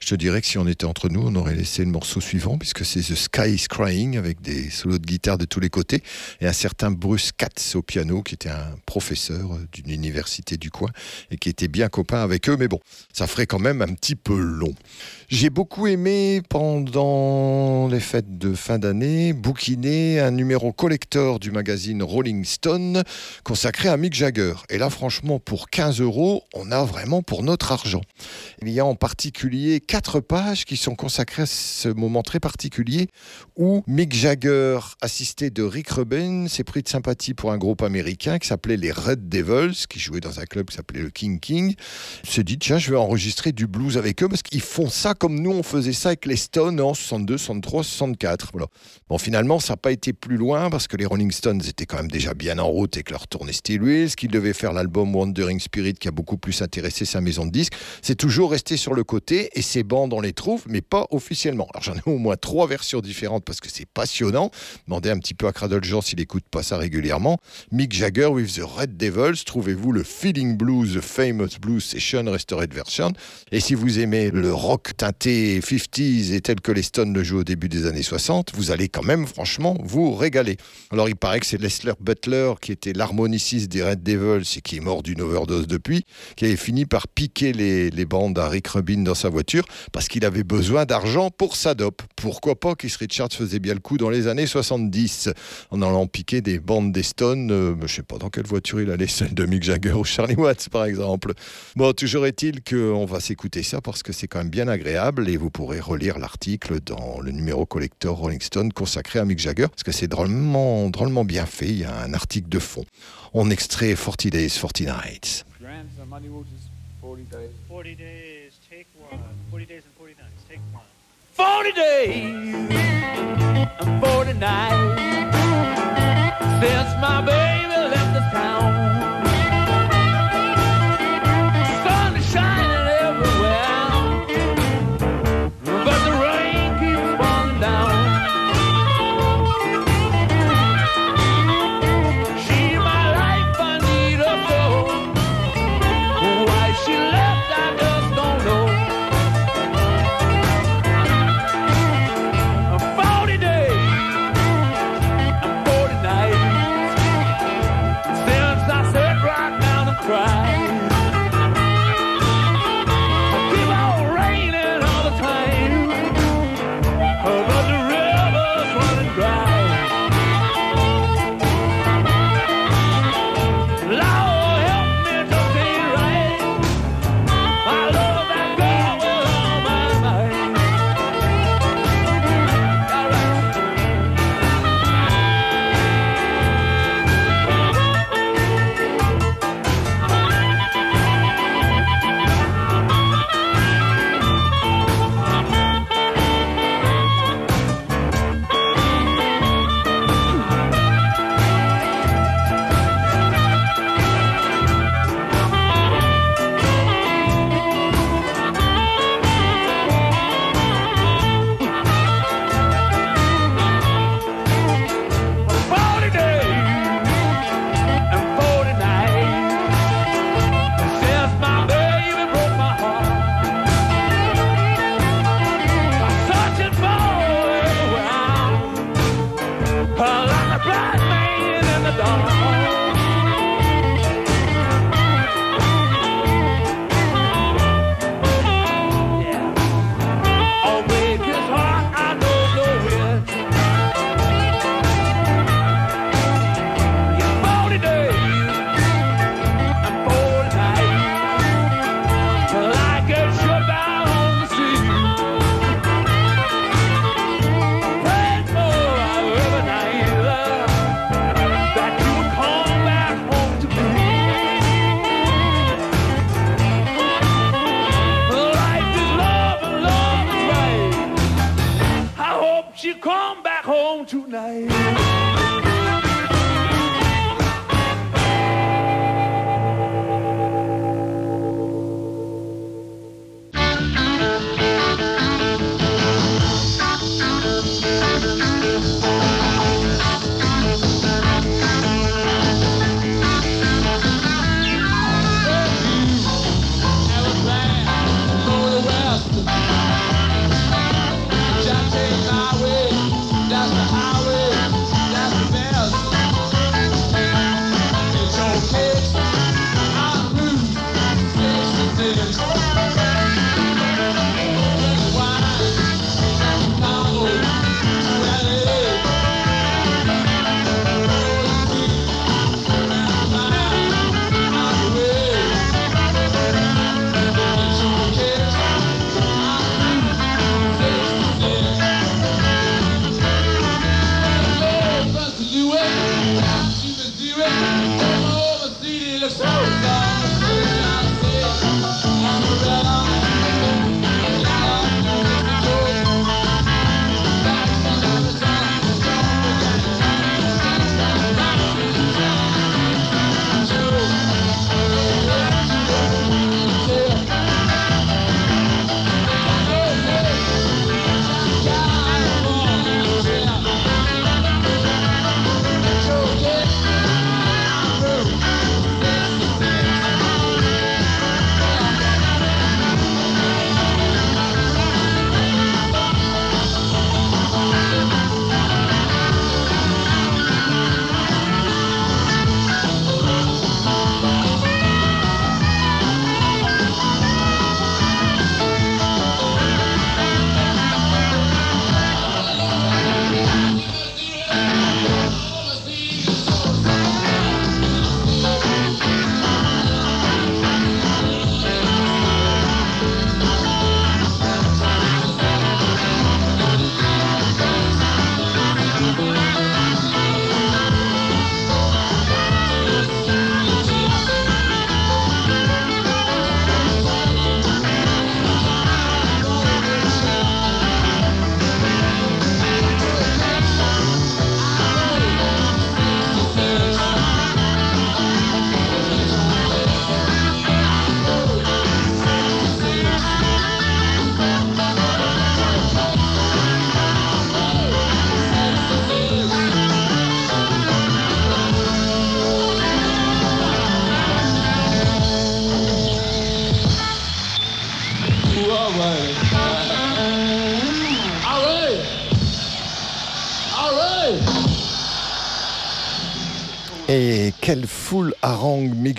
Je te dirais que si on était entre nous, on aurait laissé le morceau suivant, puisque c'est The Sky is Crying, avec des solos de guitare de tous les côtés, et un certain Bruce Katz au piano, qui était un professeur d'une université du coin, et qui était bien copain avec eux, mais bon, ça ferait quand même un petit peu long. J'ai beaucoup aimé pendant les fêtes de fin d'année bouquiner un numéro collector du magazine Rolling Stone consacré à Mick Jagger. Et là, franchement, pour 15 euros, on a vraiment pour notre argent. Il y a en particulier quatre pages qui sont consacrées à ce moment très particulier où Mick Jagger, assisté de Rick Rubin, s'est pris de sympathie pour un groupe américain qui s'appelait les Red Devils, qui jouait dans un club qui s'appelait le King King. Il se dit, tiens, je vais enregistrer du blues avec eux parce qu'ils font ça comme nous on faisait ça avec les Stones en 62, 63, 64. Voilà. Bon, finalement, ça n'a pas été plus loin parce que les Rolling Stones étaient quand même déjà bien en route avec leur tournée Steel Wheels, qu'ils devaient faire l'album Wandering Spirit qui a beaucoup plus intéressé sa maison de disques. C'est toujours resté sur le côté et ces bandes, on les trouve, mais pas officiellement. Alors j'en ai au moins trois versions différentes parce que c'est passionnant. Demandez un petit peu à Cradle Jean s'il écoute pas ça régulièrement. Mick Jagger with the Red Devils, trouvez-vous le Feeling Blues, The Famous Blues Session Restored Version? Et si vous aimez le rock teinté 50s et tel que les Stones le jouent au début des années 60, vous allez quand même franchement vous régaler. Alors il paraît que c'est Leslie Butler qui était l'harmoniciste des Red Devils et qui est mort d'une overdose depuis, qui avait fini par piquer les, les bandes à Rick Rubin dans sa voiture parce qu'il avait besoin d'argent pour sa dope. Pourquoi pas Keith Richards faisait bien le coup dans les années 70 en allant piquer des bandes des Stones, euh, je sais pas dans quelle voiture il allait, celle de Mick Jagger ou Charlie Watts par exemple. Bon, toujours est-il qu'on va s'écouter ça parce que c'est quand même bien agréable et vous pourrez relire l'article dans le numéro collector Rolling Stone consacré à Mick Jagger parce que c'est drôlement, drôlement bien fait. Il y a un article de fond. On extrait 40 Days, 40 Nights. 40 days, take one. 40 days and 40 nights, take one. 40 days and 40 nights since my baby left the town. on tonight.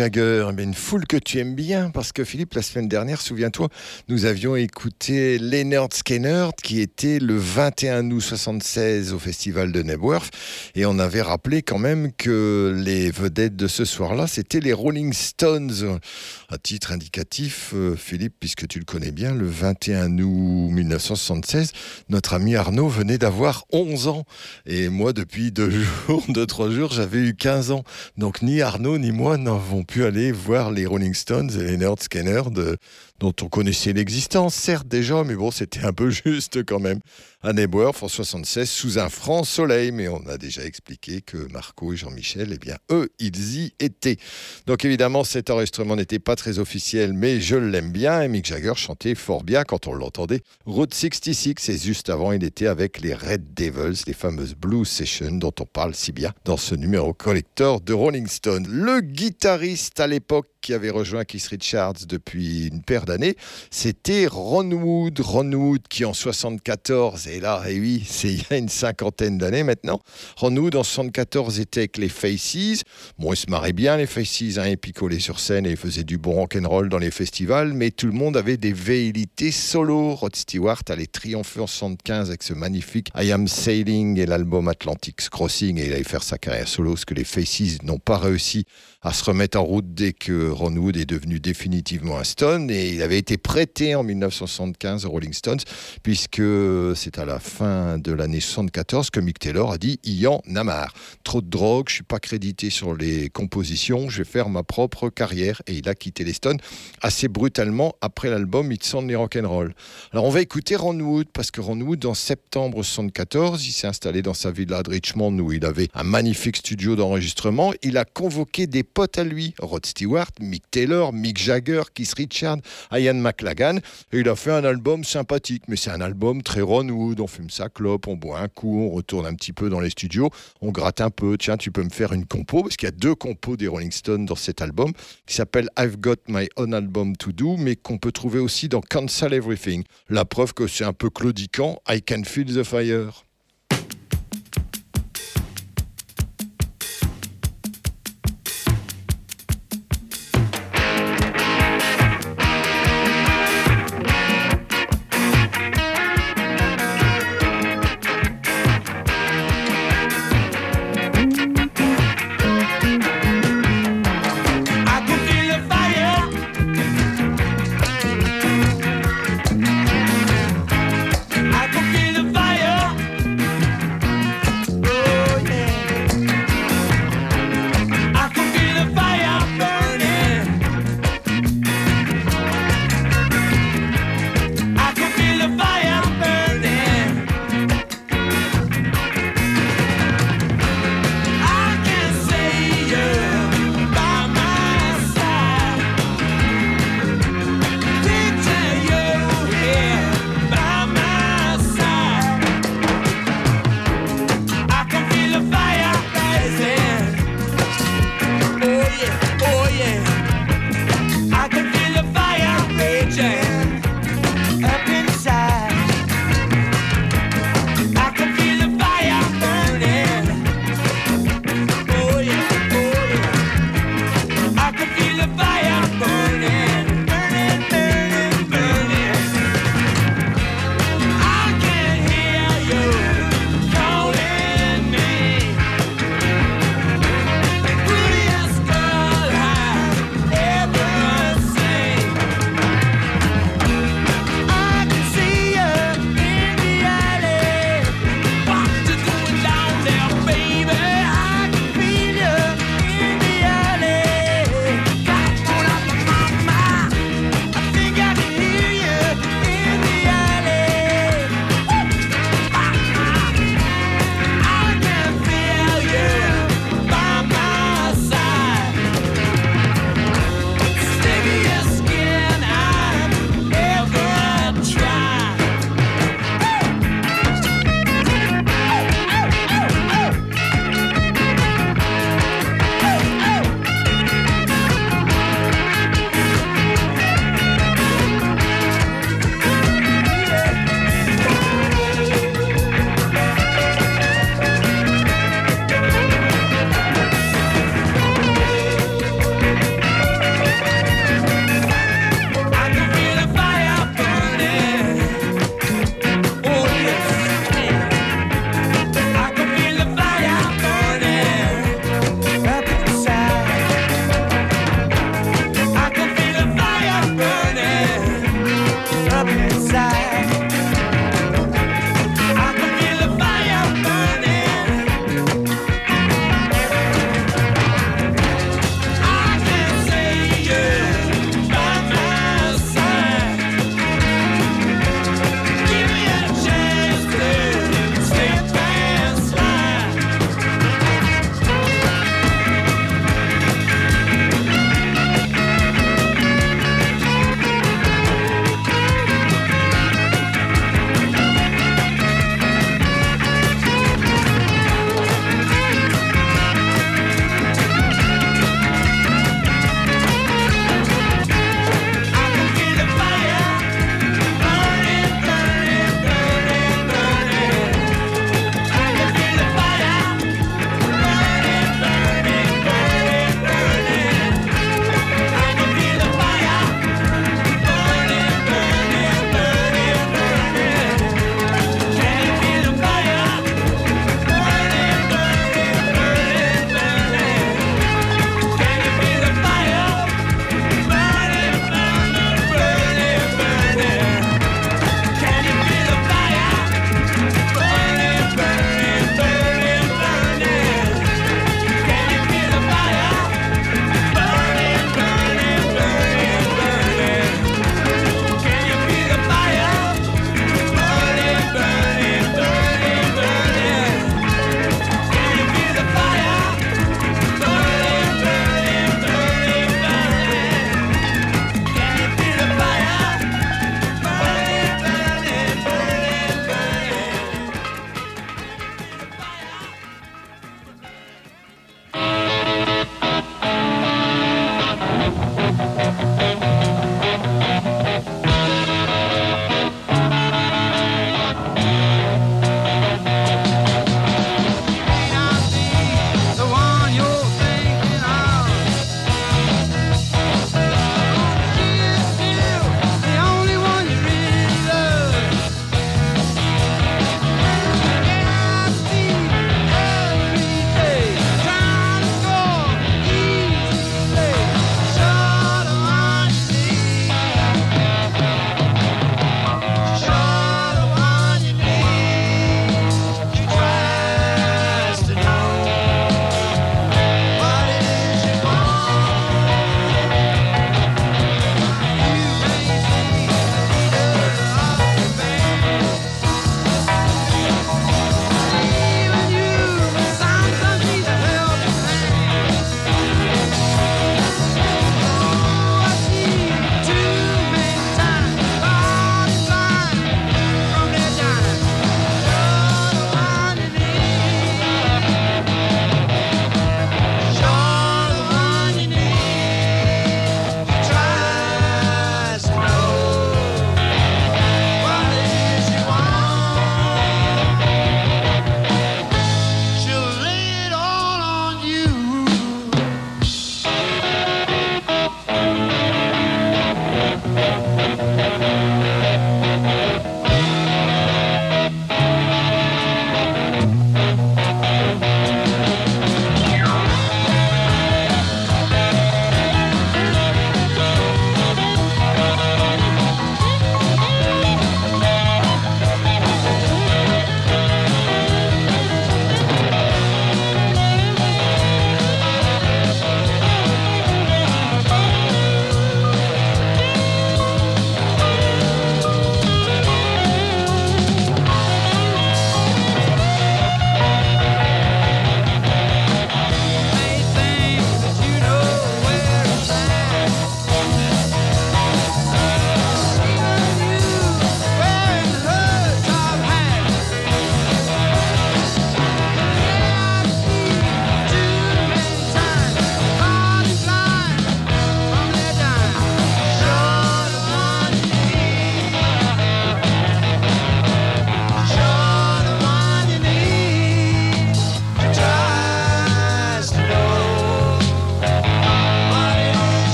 Jagger Jagger Mais une foule que tu aimes bien, parce que Philippe, la semaine dernière, souviens-toi, nous avions écouté Leonard Skinner, qui était le 21 août 76 au festival de Nebworth, et on avait rappelé quand même que les vedettes de ce soir-là, c'était les Rolling Stones. À titre indicatif, euh, Philippe, puisque tu le connais bien, le 21 août 1976, notre ami Arnaud venait d'avoir 11 ans, et moi, depuis deux <laughs> jours, deux, trois jours, j'avais eu 15 ans. Donc ni Arnaud ni moi n'avons pu aller voir les Rolling Stones et les Nerd Scanner de, dont on connaissait l'existence, certes déjà, mais bon, c'était un peu <laughs> juste quand même. À Nebworth en 76, sous un franc soleil, mais on a déjà expliqué que Marco et Jean-Michel, eh bien, eux, ils y étaient. Donc évidemment, cet enregistrement n'était pas très officiel, mais je l'aime bien, et Mick Jagger chantait fort bien quand on l'entendait. Route 66, et juste avant, il était avec les Red Devils, les fameuses Blues Sessions dont on parle si bien dans ce numéro collector de Rolling Stone. Le guitariste à l'époque qui avait rejoint Keith Richards depuis une paire c'était Ron Wood. Ron Wood qui en 74, et là, et oui, c'est <laughs> il y a une cinquantaine d'années maintenant, Ron Wood en 74 était avec les Faces. Bon, il se marrait bien les Faces, hein, il picolait sur scène et il faisait du bon rock'n'roll dans les festivals, mais tout le monde avait des velléités solo. Rod Stewart allait triompher en 75 avec ce magnifique I Am Sailing et l'album Atlantic's Crossing et il allait faire sa carrière solo, ce que les Faces n'ont pas réussi à se remettre en route dès que Ron Wood est devenu définitivement un Stone. Et il avait été prêté en 1975 aux Rolling Stones, puisque c'est à la fin de l'année 74 que Mick Taylor a dit Il y en a marre. Trop de drogue, je suis pas crédité sur les compositions, je vais faire ma propre carrière. Et il a quitté les Stones assez brutalement après l'album It's Only Rock'n'Roll. Alors on va écouter Ron Wood, parce que Ron Wood, en septembre 74, il s'est installé dans sa villa de Richmond où il avait un magnifique studio d'enregistrement. Il a convoqué des potes à lui, Rod Stewart, Mick Taylor, Mick Jagger, Keith Richards, Ian McLagan. Et il a fait un album sympathique, mais c'est un album très Ron Wood. On fume sa clope, on boit un coup, on retourne un petit peu dans les studios, on gratte un peu. Tiens, tu peux me faire une compo, parce qu'il y a deux compos des Rolling Stones dans cet album, qui s'appelle I've Got My Own Album to Do, mais qu'on peut trouver aussi dans Cancel Everything. La preuve que c'est un peu claudiquant, I Can Feel the Fire.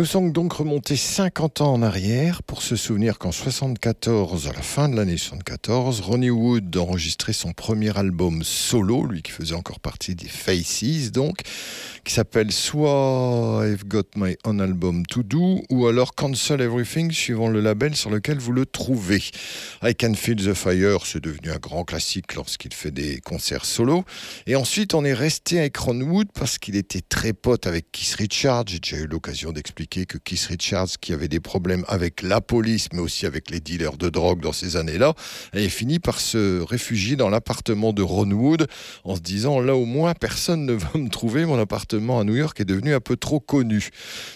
Nous sommes donc remontés 50 ans en arrière se souvenir qu'en 74, à la fin de l'année 74, Ronnie Wood enregistrait son premier album solo, lui qui faisait encore partie des Faces donc, qui s'appelle soit I've Got My Own Album To Do ou alors Cancel Everything suivant le label sur lequel vous le trouvez. I Can Feel the Fire, c'est devenu un grand classique lorsqu'il fait des concerts solo. Et ensuite, on est resté avec Ron Wood parce qu'il était très pote avec Keith Richards. J'ai déjà eu l'occasion d'expliquer que Keith Richards, qui avait des problèmes avec la police, mais aussi avec les dealers de drogue dans ces années-là, avait fini par se réfugier dans l'appartement de Ron Wood en se disant là au moins personne ne va me trouver, mon appartement à New York est devenu un peu trop connu.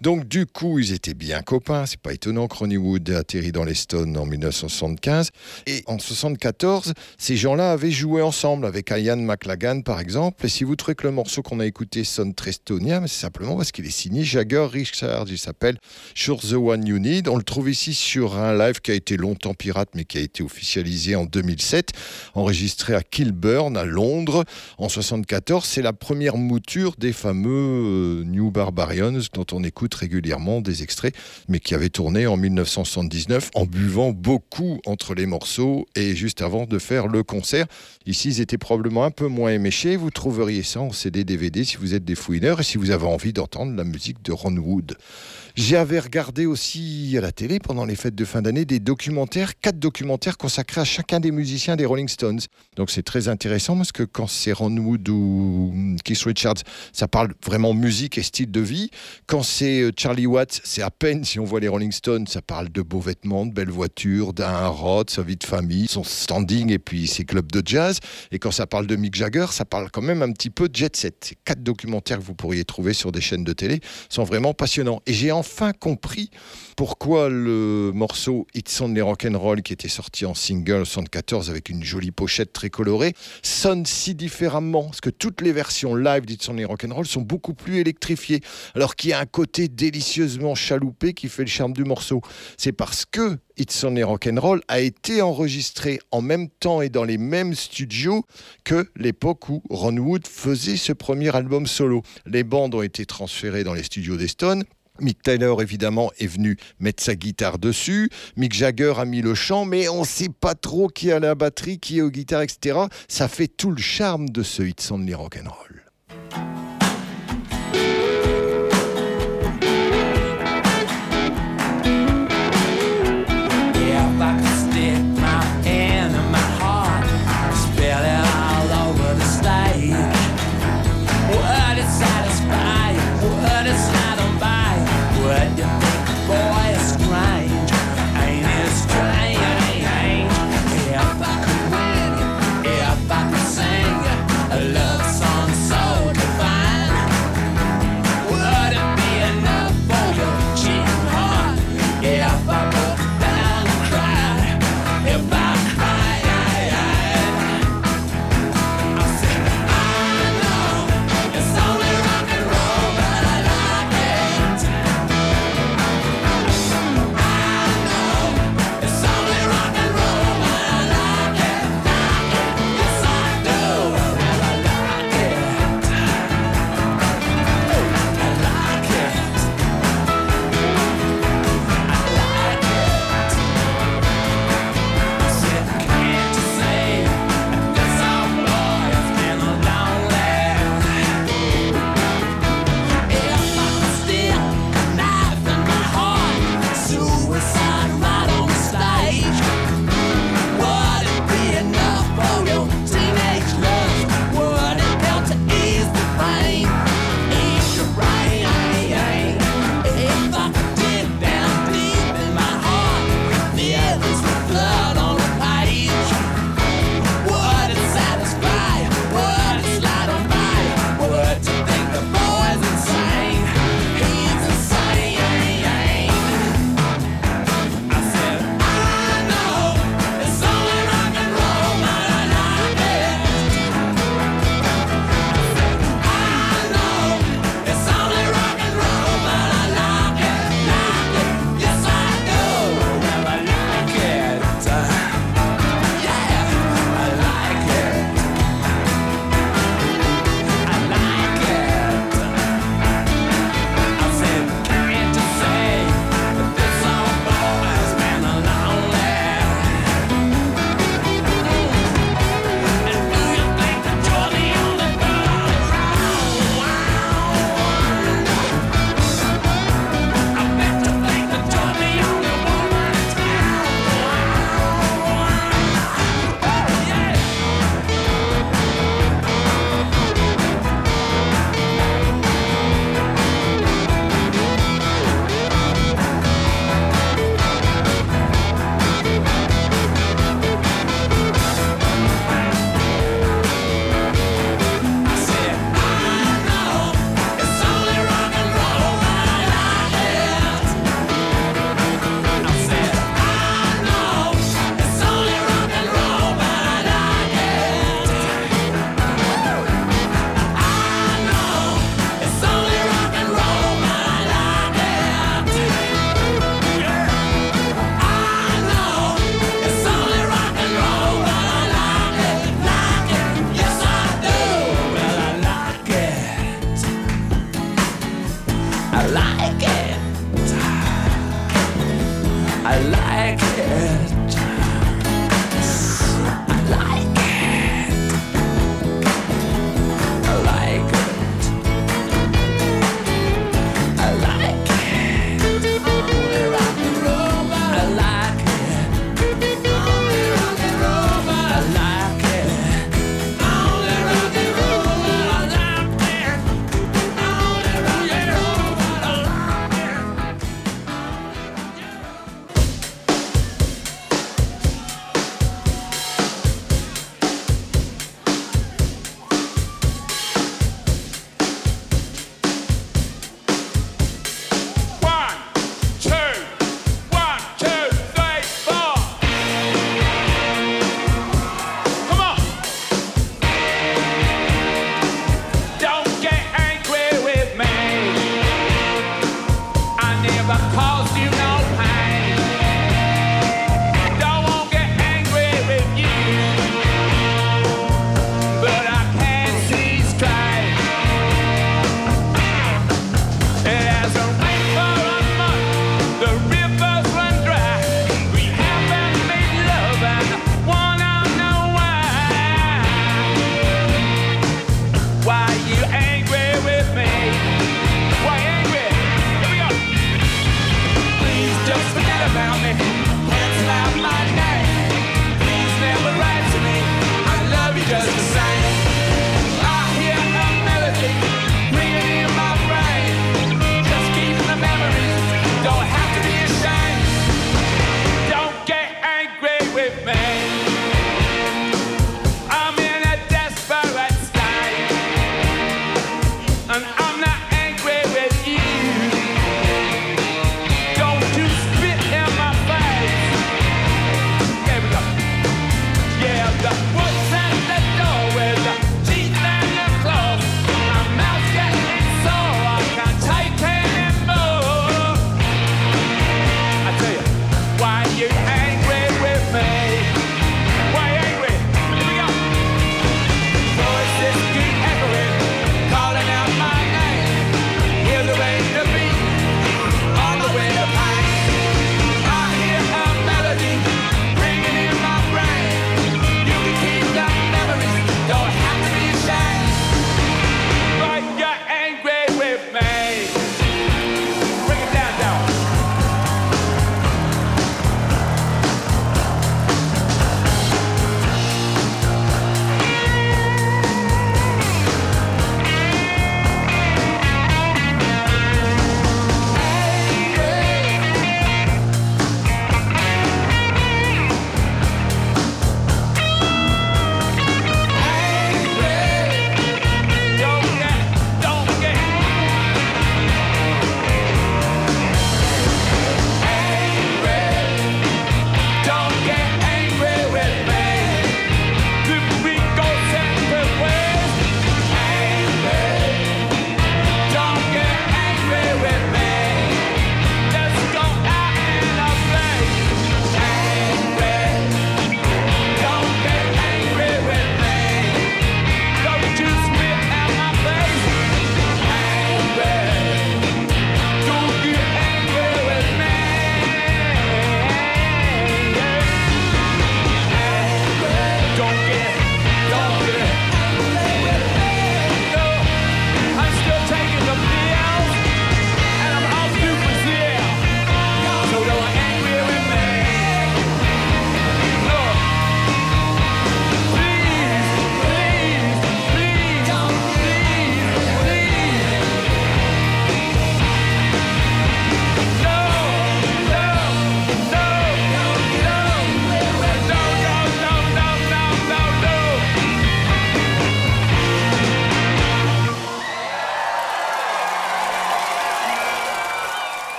Donc du coup, ils étaient bien copains. C'est pas étonnant que Ronnie Wood ait atterri dans les Stones en 1975. Et en 74, ces gens-là avaient joué ensemble avec Ian McLagan, par exemple. Et si vous trouvez que le morceau qu'on a écouté sonne très c'est simplement parce qu'il est signé Jagger Richards. Il s'appelle Sure the One You Need. On le trouve ici sur un live qui a été longtemps pirate, mais qui a été officialisé en 2007, enregistré à Kilburn, à Londres, en 74. C'est la première mouture des fameux euh, New Barbarians dont on écoute régulièrement des extraits, mais qui avait tourné en 1979 en buvant beaucoup entre les morceaux et juste avant de faire le concert. Ici, ils étaient probablement un peu moins éméchés. Vous trouveriez ça en CD DVD si vous êtes des fouineurs et si vous avez envie d'entendre la musique de Ron Wood. J'avais regardé aussi à la télé pendant les fêtes de fin d'année des documentaires, quatre documentaires consacrés à chacun des musiciens des Rolling Stones. Donc c'est très intéressant parce que quand c'est Ron Wood ou Keith Richards, ça parle vraiment musique et style de vie. Quand c'est euh, Charlie Watts, c'est à peine si on voit les Rolling Stones, ça parle de beaux vêtements, de belles voitures, d'un rod, sa vie de famille, son standing et puis ses clubs de jazz. Et quand ça parle de Mick Jagger, ça parle quand même un petit peu de jet set. Ces quatre documentaires que vous pourriez trouver sur des chaînes de télé sont vraiment passionnants. Et j'ai enfin compris pourquoi le morceau It's Only Rock'n'Roll, qui était sorti en single 74 avec une jolie pochette très colorée, sonne si différemment. Parce que toutes les versions live d'It's Only Rock'n'Roll sont beaucoup plus électrifiées. Alors qu'il y a un côté délicieusement chaloupé qui fait le charme du morceau. C'est parce que It's Only Rock'n'Roll a été enregistré en même temps et dans les mêmes studios que l'époque où Ron Wood faisait ce premier album solo. Les bandes ont été transférées dans les studios des Stones. Mick Taylor, évidemment, est venu mettre sa guitare dessus. Mick Jagger a mis le chant, mais on ne sait pas trop qui a la batterie, qui est aux guitares, etc. Ça fait tout le charme de ce It's Only Rock'n'Roll.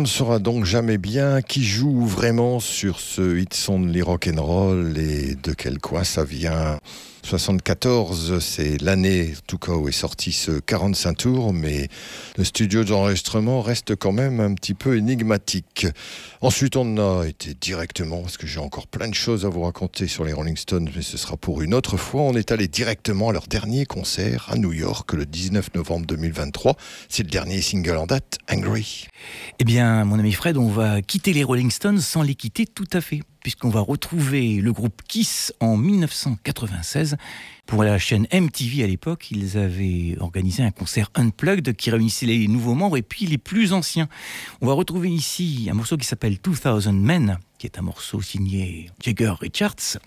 Ne saura donc jamais bien qui joue vraiment sur ce It's Only Rock'n'Roll et de quel coin ça vient? 74, c'est l'année, où est sorti ce 45 tours, mais le studio d'enregistrement reste quand même un petit peu énigmatique. Ensuite, on a été directement, parce que j'ai encore plein de choses à vous raconter sur les Rolling Stones, mais ce sera pour une autre fois. On est allé directement à leur dernier concert à New York le 19 novembre 2023. C'est le dernier single en date, Angry. Eh bien, mon ami Fred, on va quitter les Rolling Stones sans les quitter tout à fait, puisqu'on va retrouver le groupe Kiss en 1996. Pour la chaîne MTV à l'époque, ils avaient organisé un concert unplugged qui réunissait les nouveaux membres et puis les plus anciens. On va retrouver ici un morceau qui s'appelle 2000 Men, qui est un morceau signé Jagger Richards,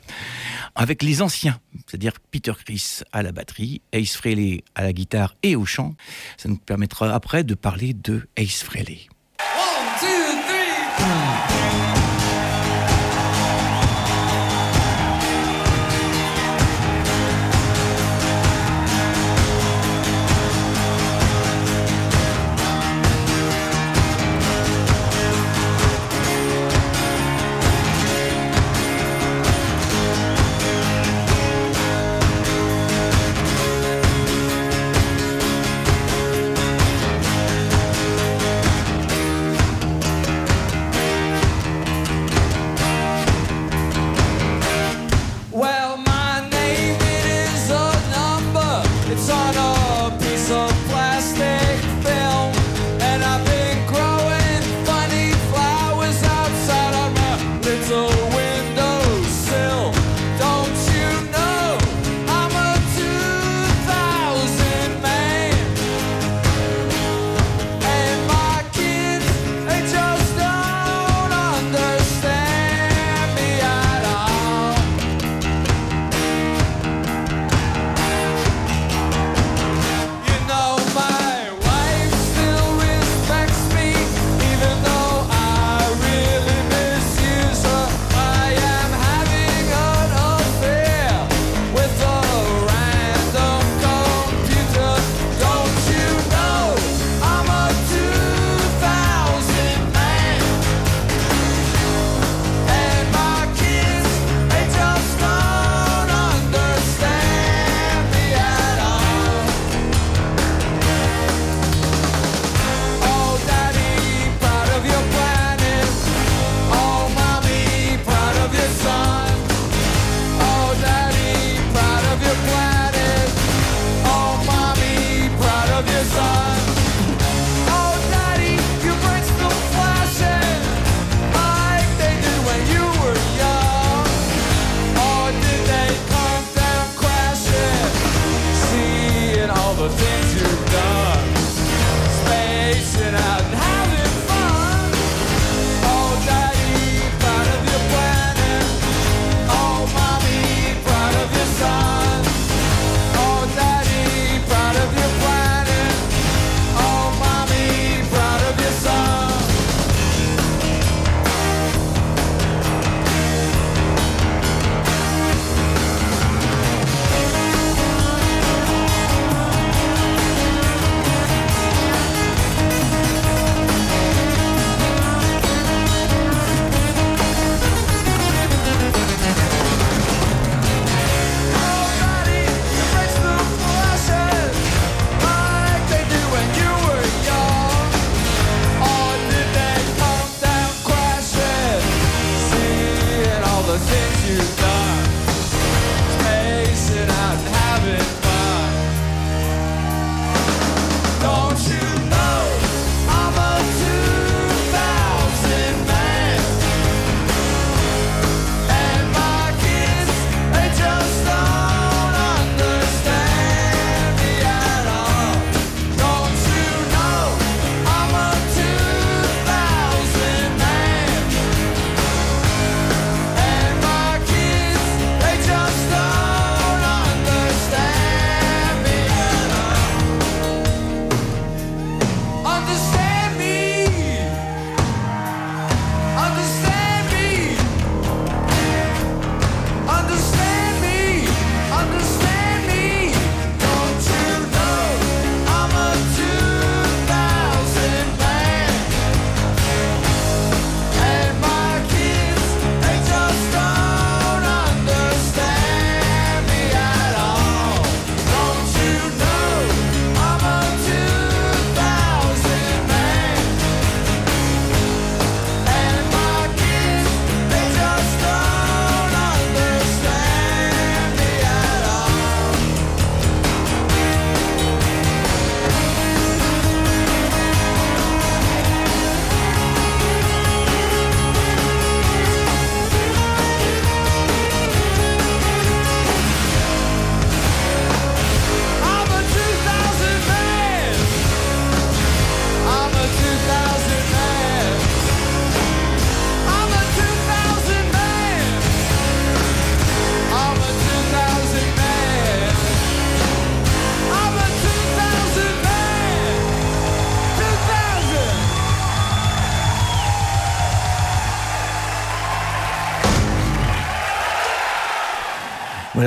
avec les anciens, c'est-à-dire Peter Chris à la batterie, Ace Frehley à la guitare et au chant. Ça nous permettra après de parler de Ace Frehley. One, two, three.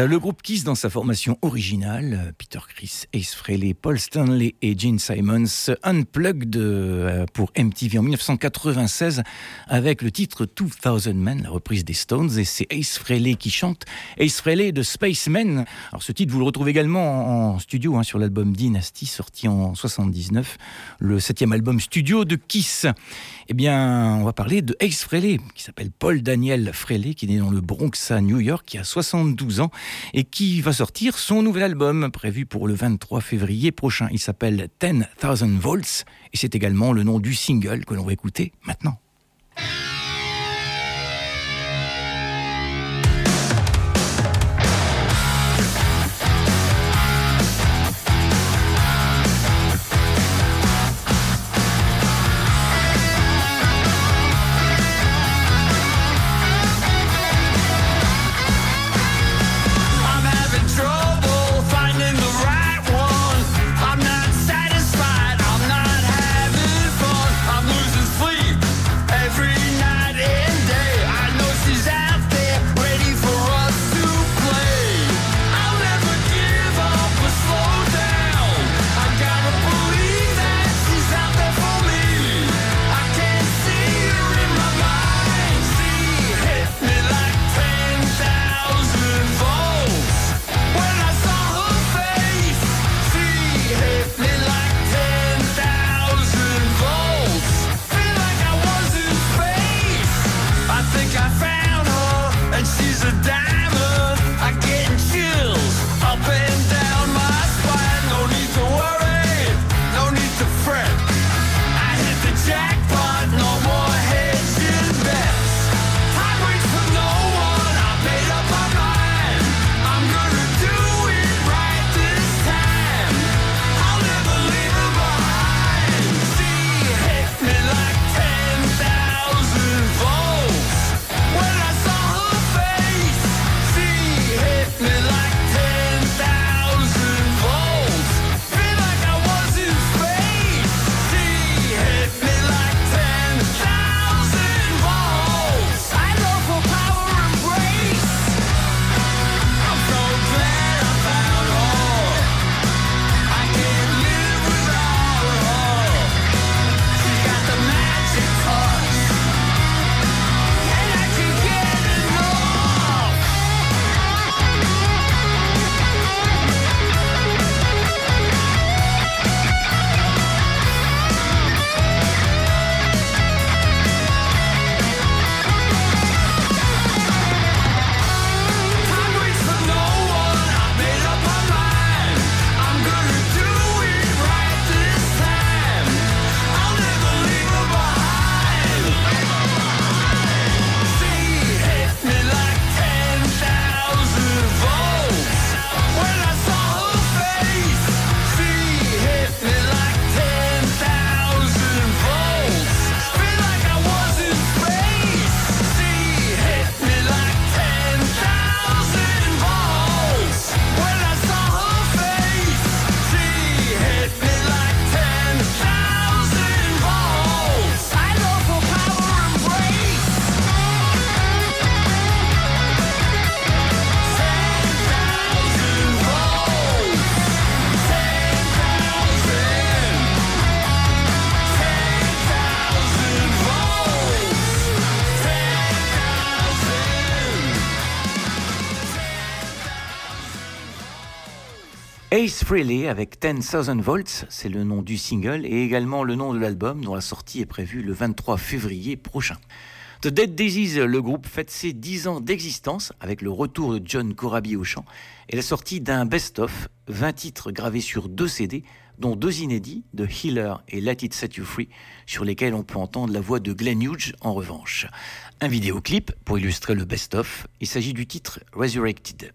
Le groupe Kiss dans sa formation originale, euh, Peter Chris, Ace Frehley, Paul Stanley et Gene Simons, Unplugged euh, pour MTV en 1996 avec le titre 2000 Men, la reprise des Stones, et c'est Ace Frehley qui chante, Ace Frehley de Spaceman. Alors ce titre, vous le retrouvez également en studio hein, sur l'album Dynasty, sorti en 79, le septième album studio de Kiss. Eh bien, on va parler de Ace Frehley, qui s'appelle Paul Daniel Frehley, qui est né dans le Bronx à New York, qui a 72 ans et qui va sortir son nouvel album prévu pour le 23 février prochain. Il s'appelle 10,000 Volts et c'est également le nom du single que l'on va écouter maintenant. Ace Frehley avec 10,000 Volts, c'est le nom du single et également le nom de l'album dont la sortie est prévue le 23 février prochain. The Dead Daisies, le groupe fête ses 10 ans d'existence avec le retour de John Corabi au chant et la sortie d'un best-of, 20 titres gravés sur deux CD, dont deux inédits, The Healer et Let It Set You Free, sur lesquels on peut entendre la voix de Glenn Hughes en revanche. Un vidéoclip pour illustrer le best-of, il s'agit du titre Resurrected.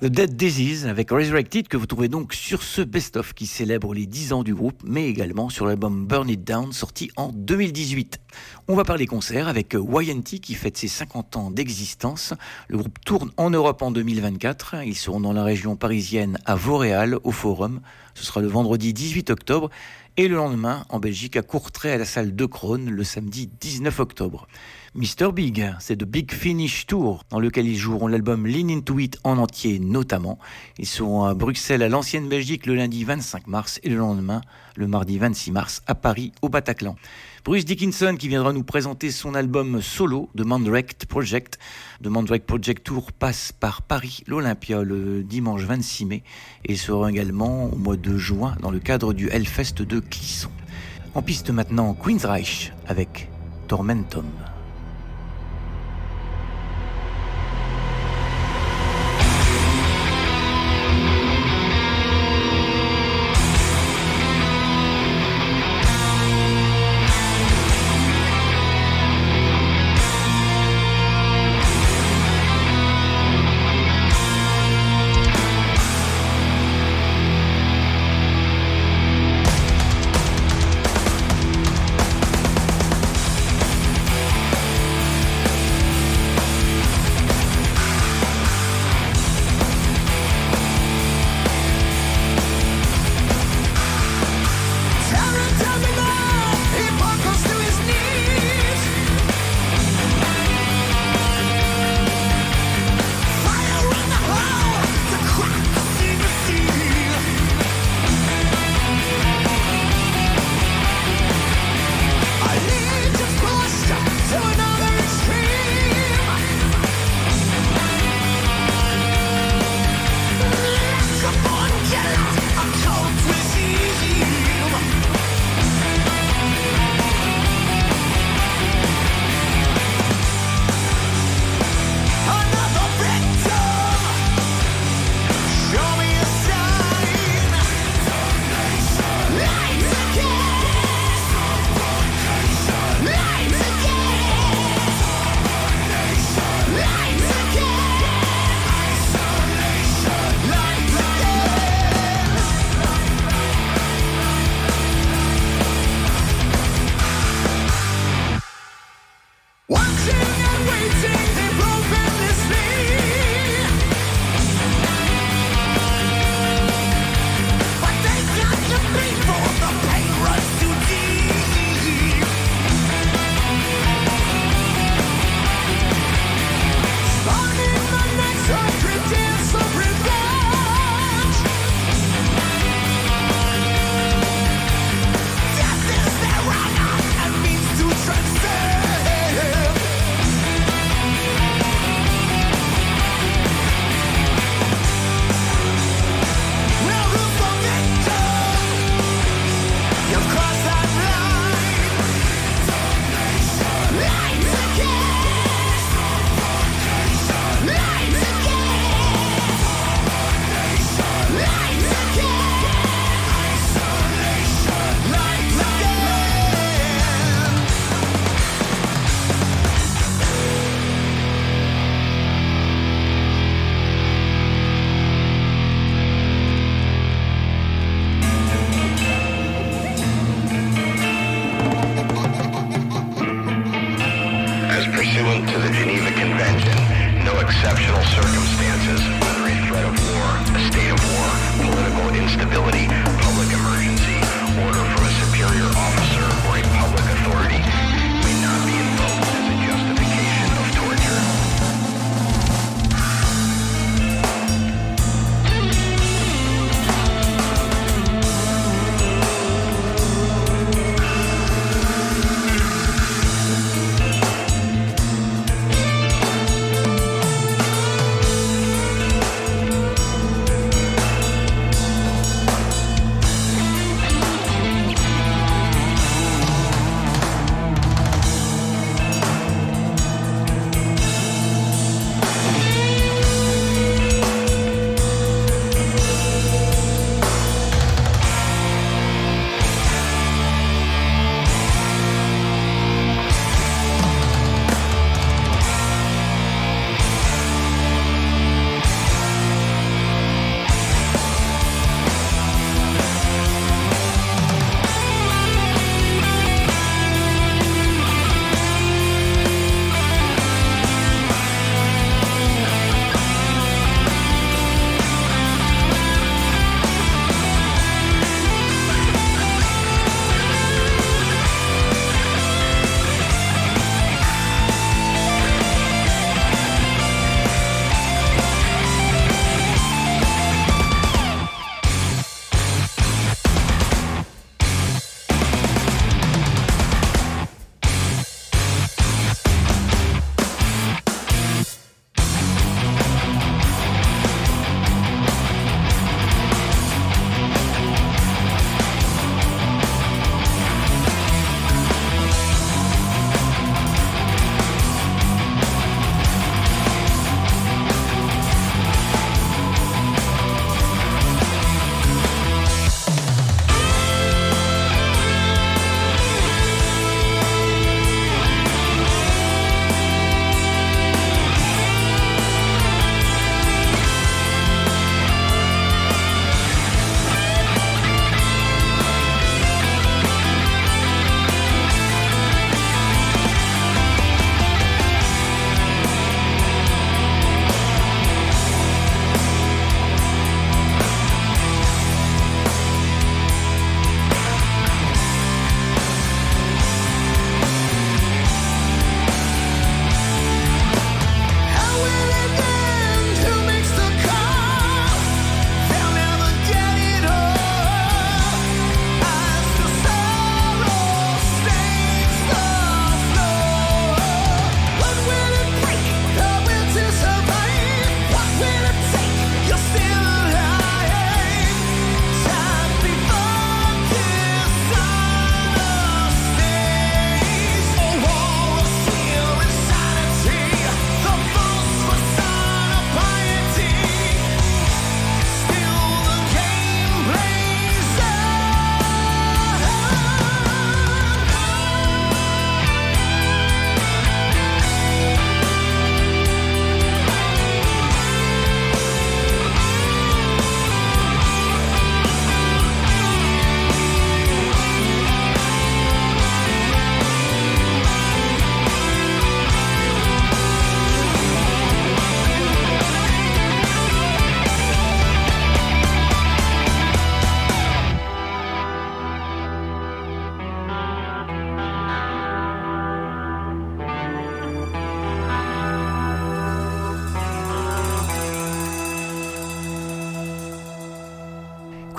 The Dead Disease avec Resurrected que vous trouvez donc sur ce best-of qui célèbre les 10 ans du groupe, mais également sur l'album Burn It Down sorti en 2018. On va parler concert avec YNT qui fête ses 50 ans d'existence. Le groupe tourne en Europe en 2024. Ils seront dans la région parisienne à Vauréal au Forum. Ce sera le vendredi 18 octobre et le lendemain en Belgique à Courtrai à la salle de Crone le samedi 19 octobre. Mr. Big, c'est The Big Finish Tour, dans lequel ils joueront l'album Lean Into It en entier notamment. Ils seront à Bruxelles, à l'ancienne Belgique, le lundi 25 mars et le lendemain, le mardi 26 mars, à Paris, au Bataclan. Bruce Dickinson qui viendra nous présenter son album solo de Mandrake Project. The Mandrake Project Tour passe par Paris, l'Olympia, le dimanche 26 mai et sera également au mois de juin dans le cadre du Hellfest de Clisson. En piste maintenant Queensreich avec Tormentum.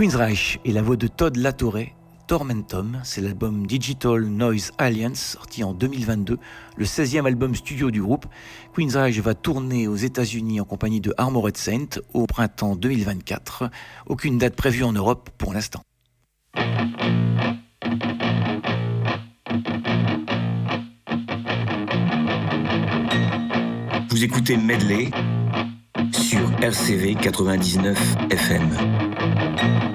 Queensryche et la voix de Todd Latore, Tormentum, c'est l'album Digital Noise Alliance sorti en 2022, le 16e album studio du groupe. Queensryche va tourner aux États-Unis en compagnie de Armored Saint au printemps 2024. Aucune date prévue en Europe pour l'instant. Vous écoutez Medley sur RCV 99 FM.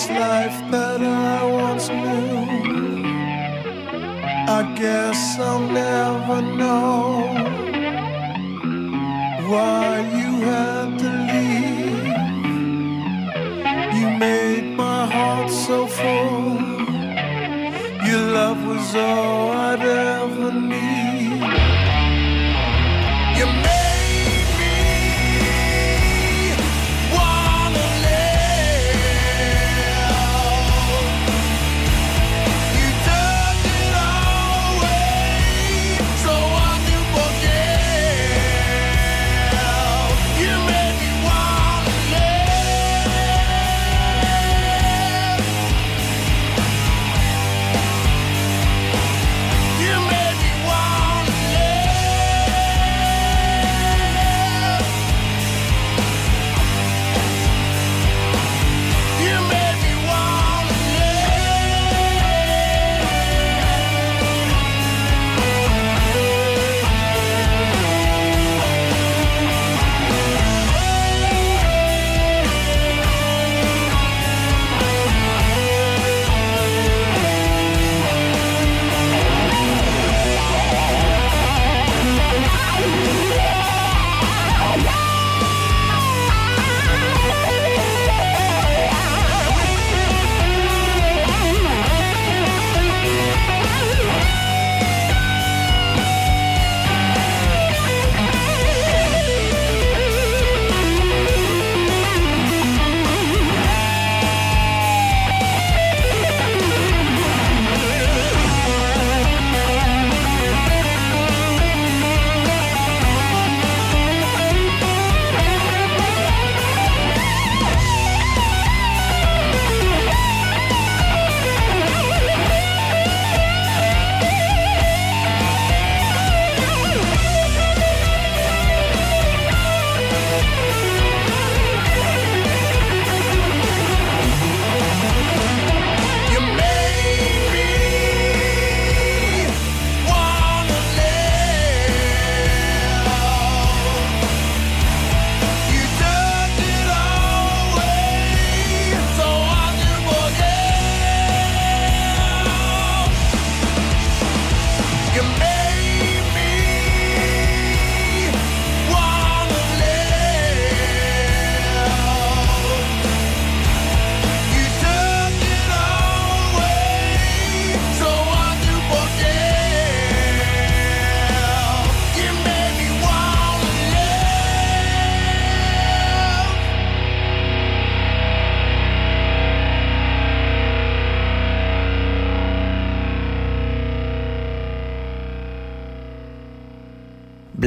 This life that I once knew. I guess I'll never know why you had to leave. You made my heart so full. Your love was all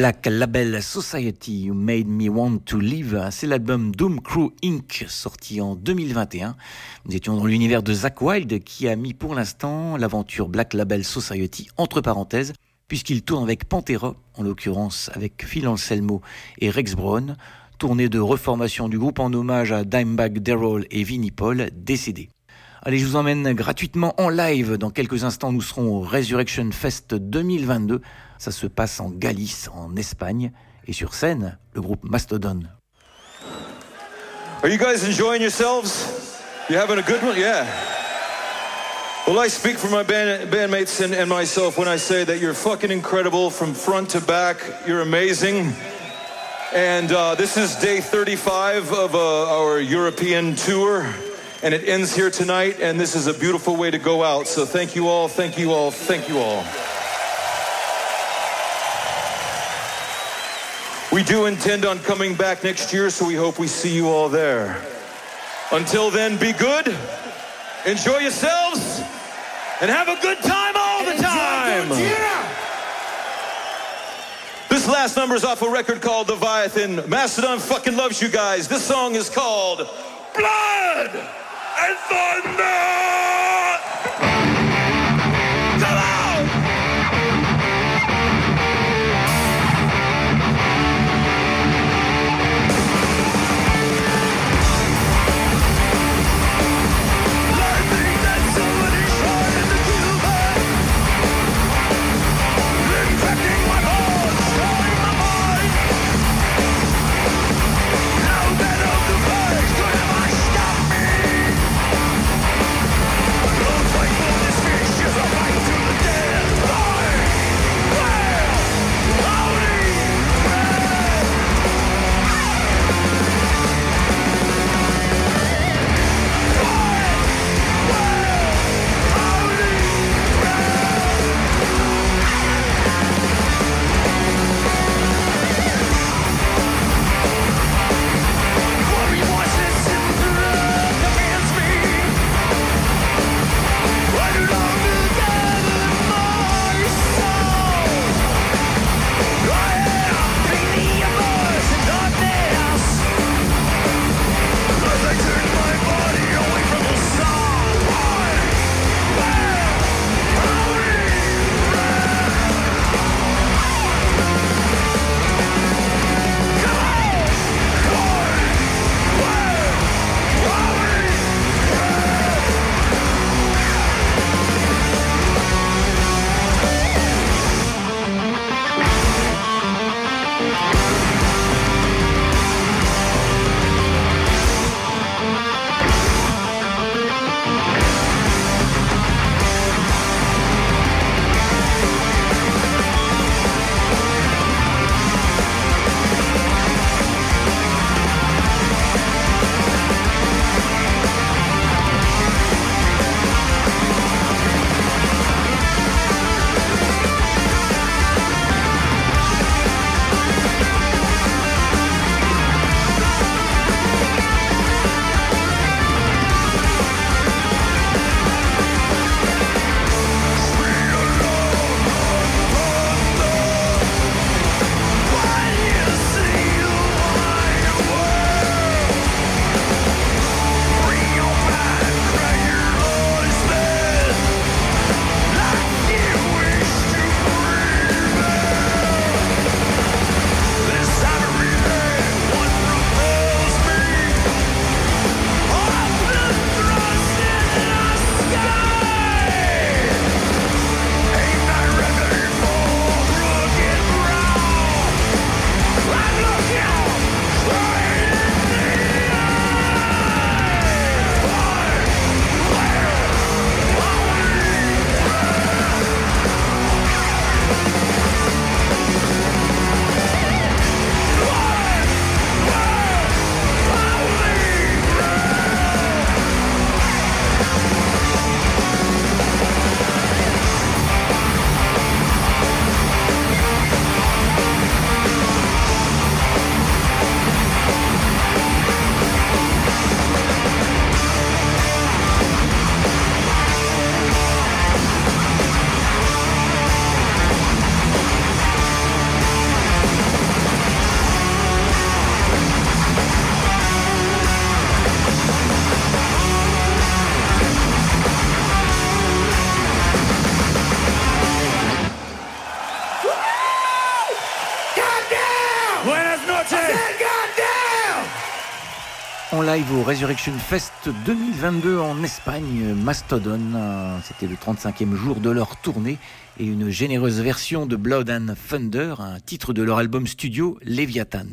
Black Label Society You Made Me Want to Live, c'est l'album Doom Crew Inc. sorti en 2021. Nous étions dans l'univers de Zach Wild qui a mis pour l'instant l'aventure Black Label Society entre parenthèses puisqu'il tourne avec Pantera, en l'occurrence avec Phil Anselmo et Rex Brown, tournée de reformation du groupe en hommage à Dimebag Darrell et Vinnie Paul décédés. Allez, je vous emmène gratuitement en live. Dans quelques instants, nous serons au Resurrection Fest 2022 Ça se passe en Galice, en Espagne. Et sur scène, le groupe Mastodon. Are you guys enjoying yourselves? You having a good one? Yeah. Well, I speak for my band, bandmates and, and myself when I say that you're fucking incredible from front to back. You're amazing. And uh, this is day 35 of uh, our European tour. And it ends here tonight. And this is a beautiful way to go out. So thank you all, thank you all, thank you all. We do intend on coming back next year, so we hope we see you all there. Until then, be good, enjoy yourselves, and have a good time all the time. This last number is off a record called Leviathan. Mastodon fucking loves you guys. This song is called Blood and Thunder! Live au Resurrection Fest 2022 en Espagne, Mastodon. C'était le 35e jour de leur tournée et une généreuse version de Blood and Thunder, un titre de leur album studio Leviathan.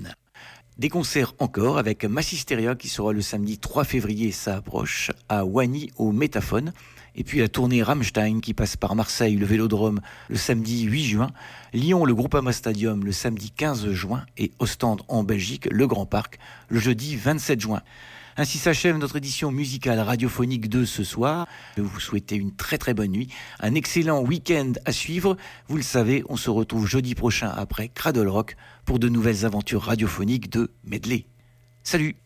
Des concerts encore avec Massisteria qui sera le samedi 3 février, ça approche, à Wany au Métaphone. Et puis la tournée Rammstein qui passe par Marseille, le Vélodrome, le samedi 8 juin, Lyon, le Groupama Stadium, le samedi 15 juin, et Ostende en Belgique, le Grand Parc, le jeudi 27 juin. Ainsi s'achève notre édition musicale radiophonique de ce soir. Je vous souhaiter une très très bonne nuit, un excellent week-end à suivre. Vous le savez, on se retrouve jeudi prochain après Cradle Rock pour de nouvelles aventures radiophoniques de Medley. Salut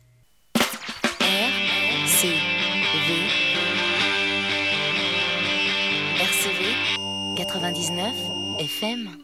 99 FM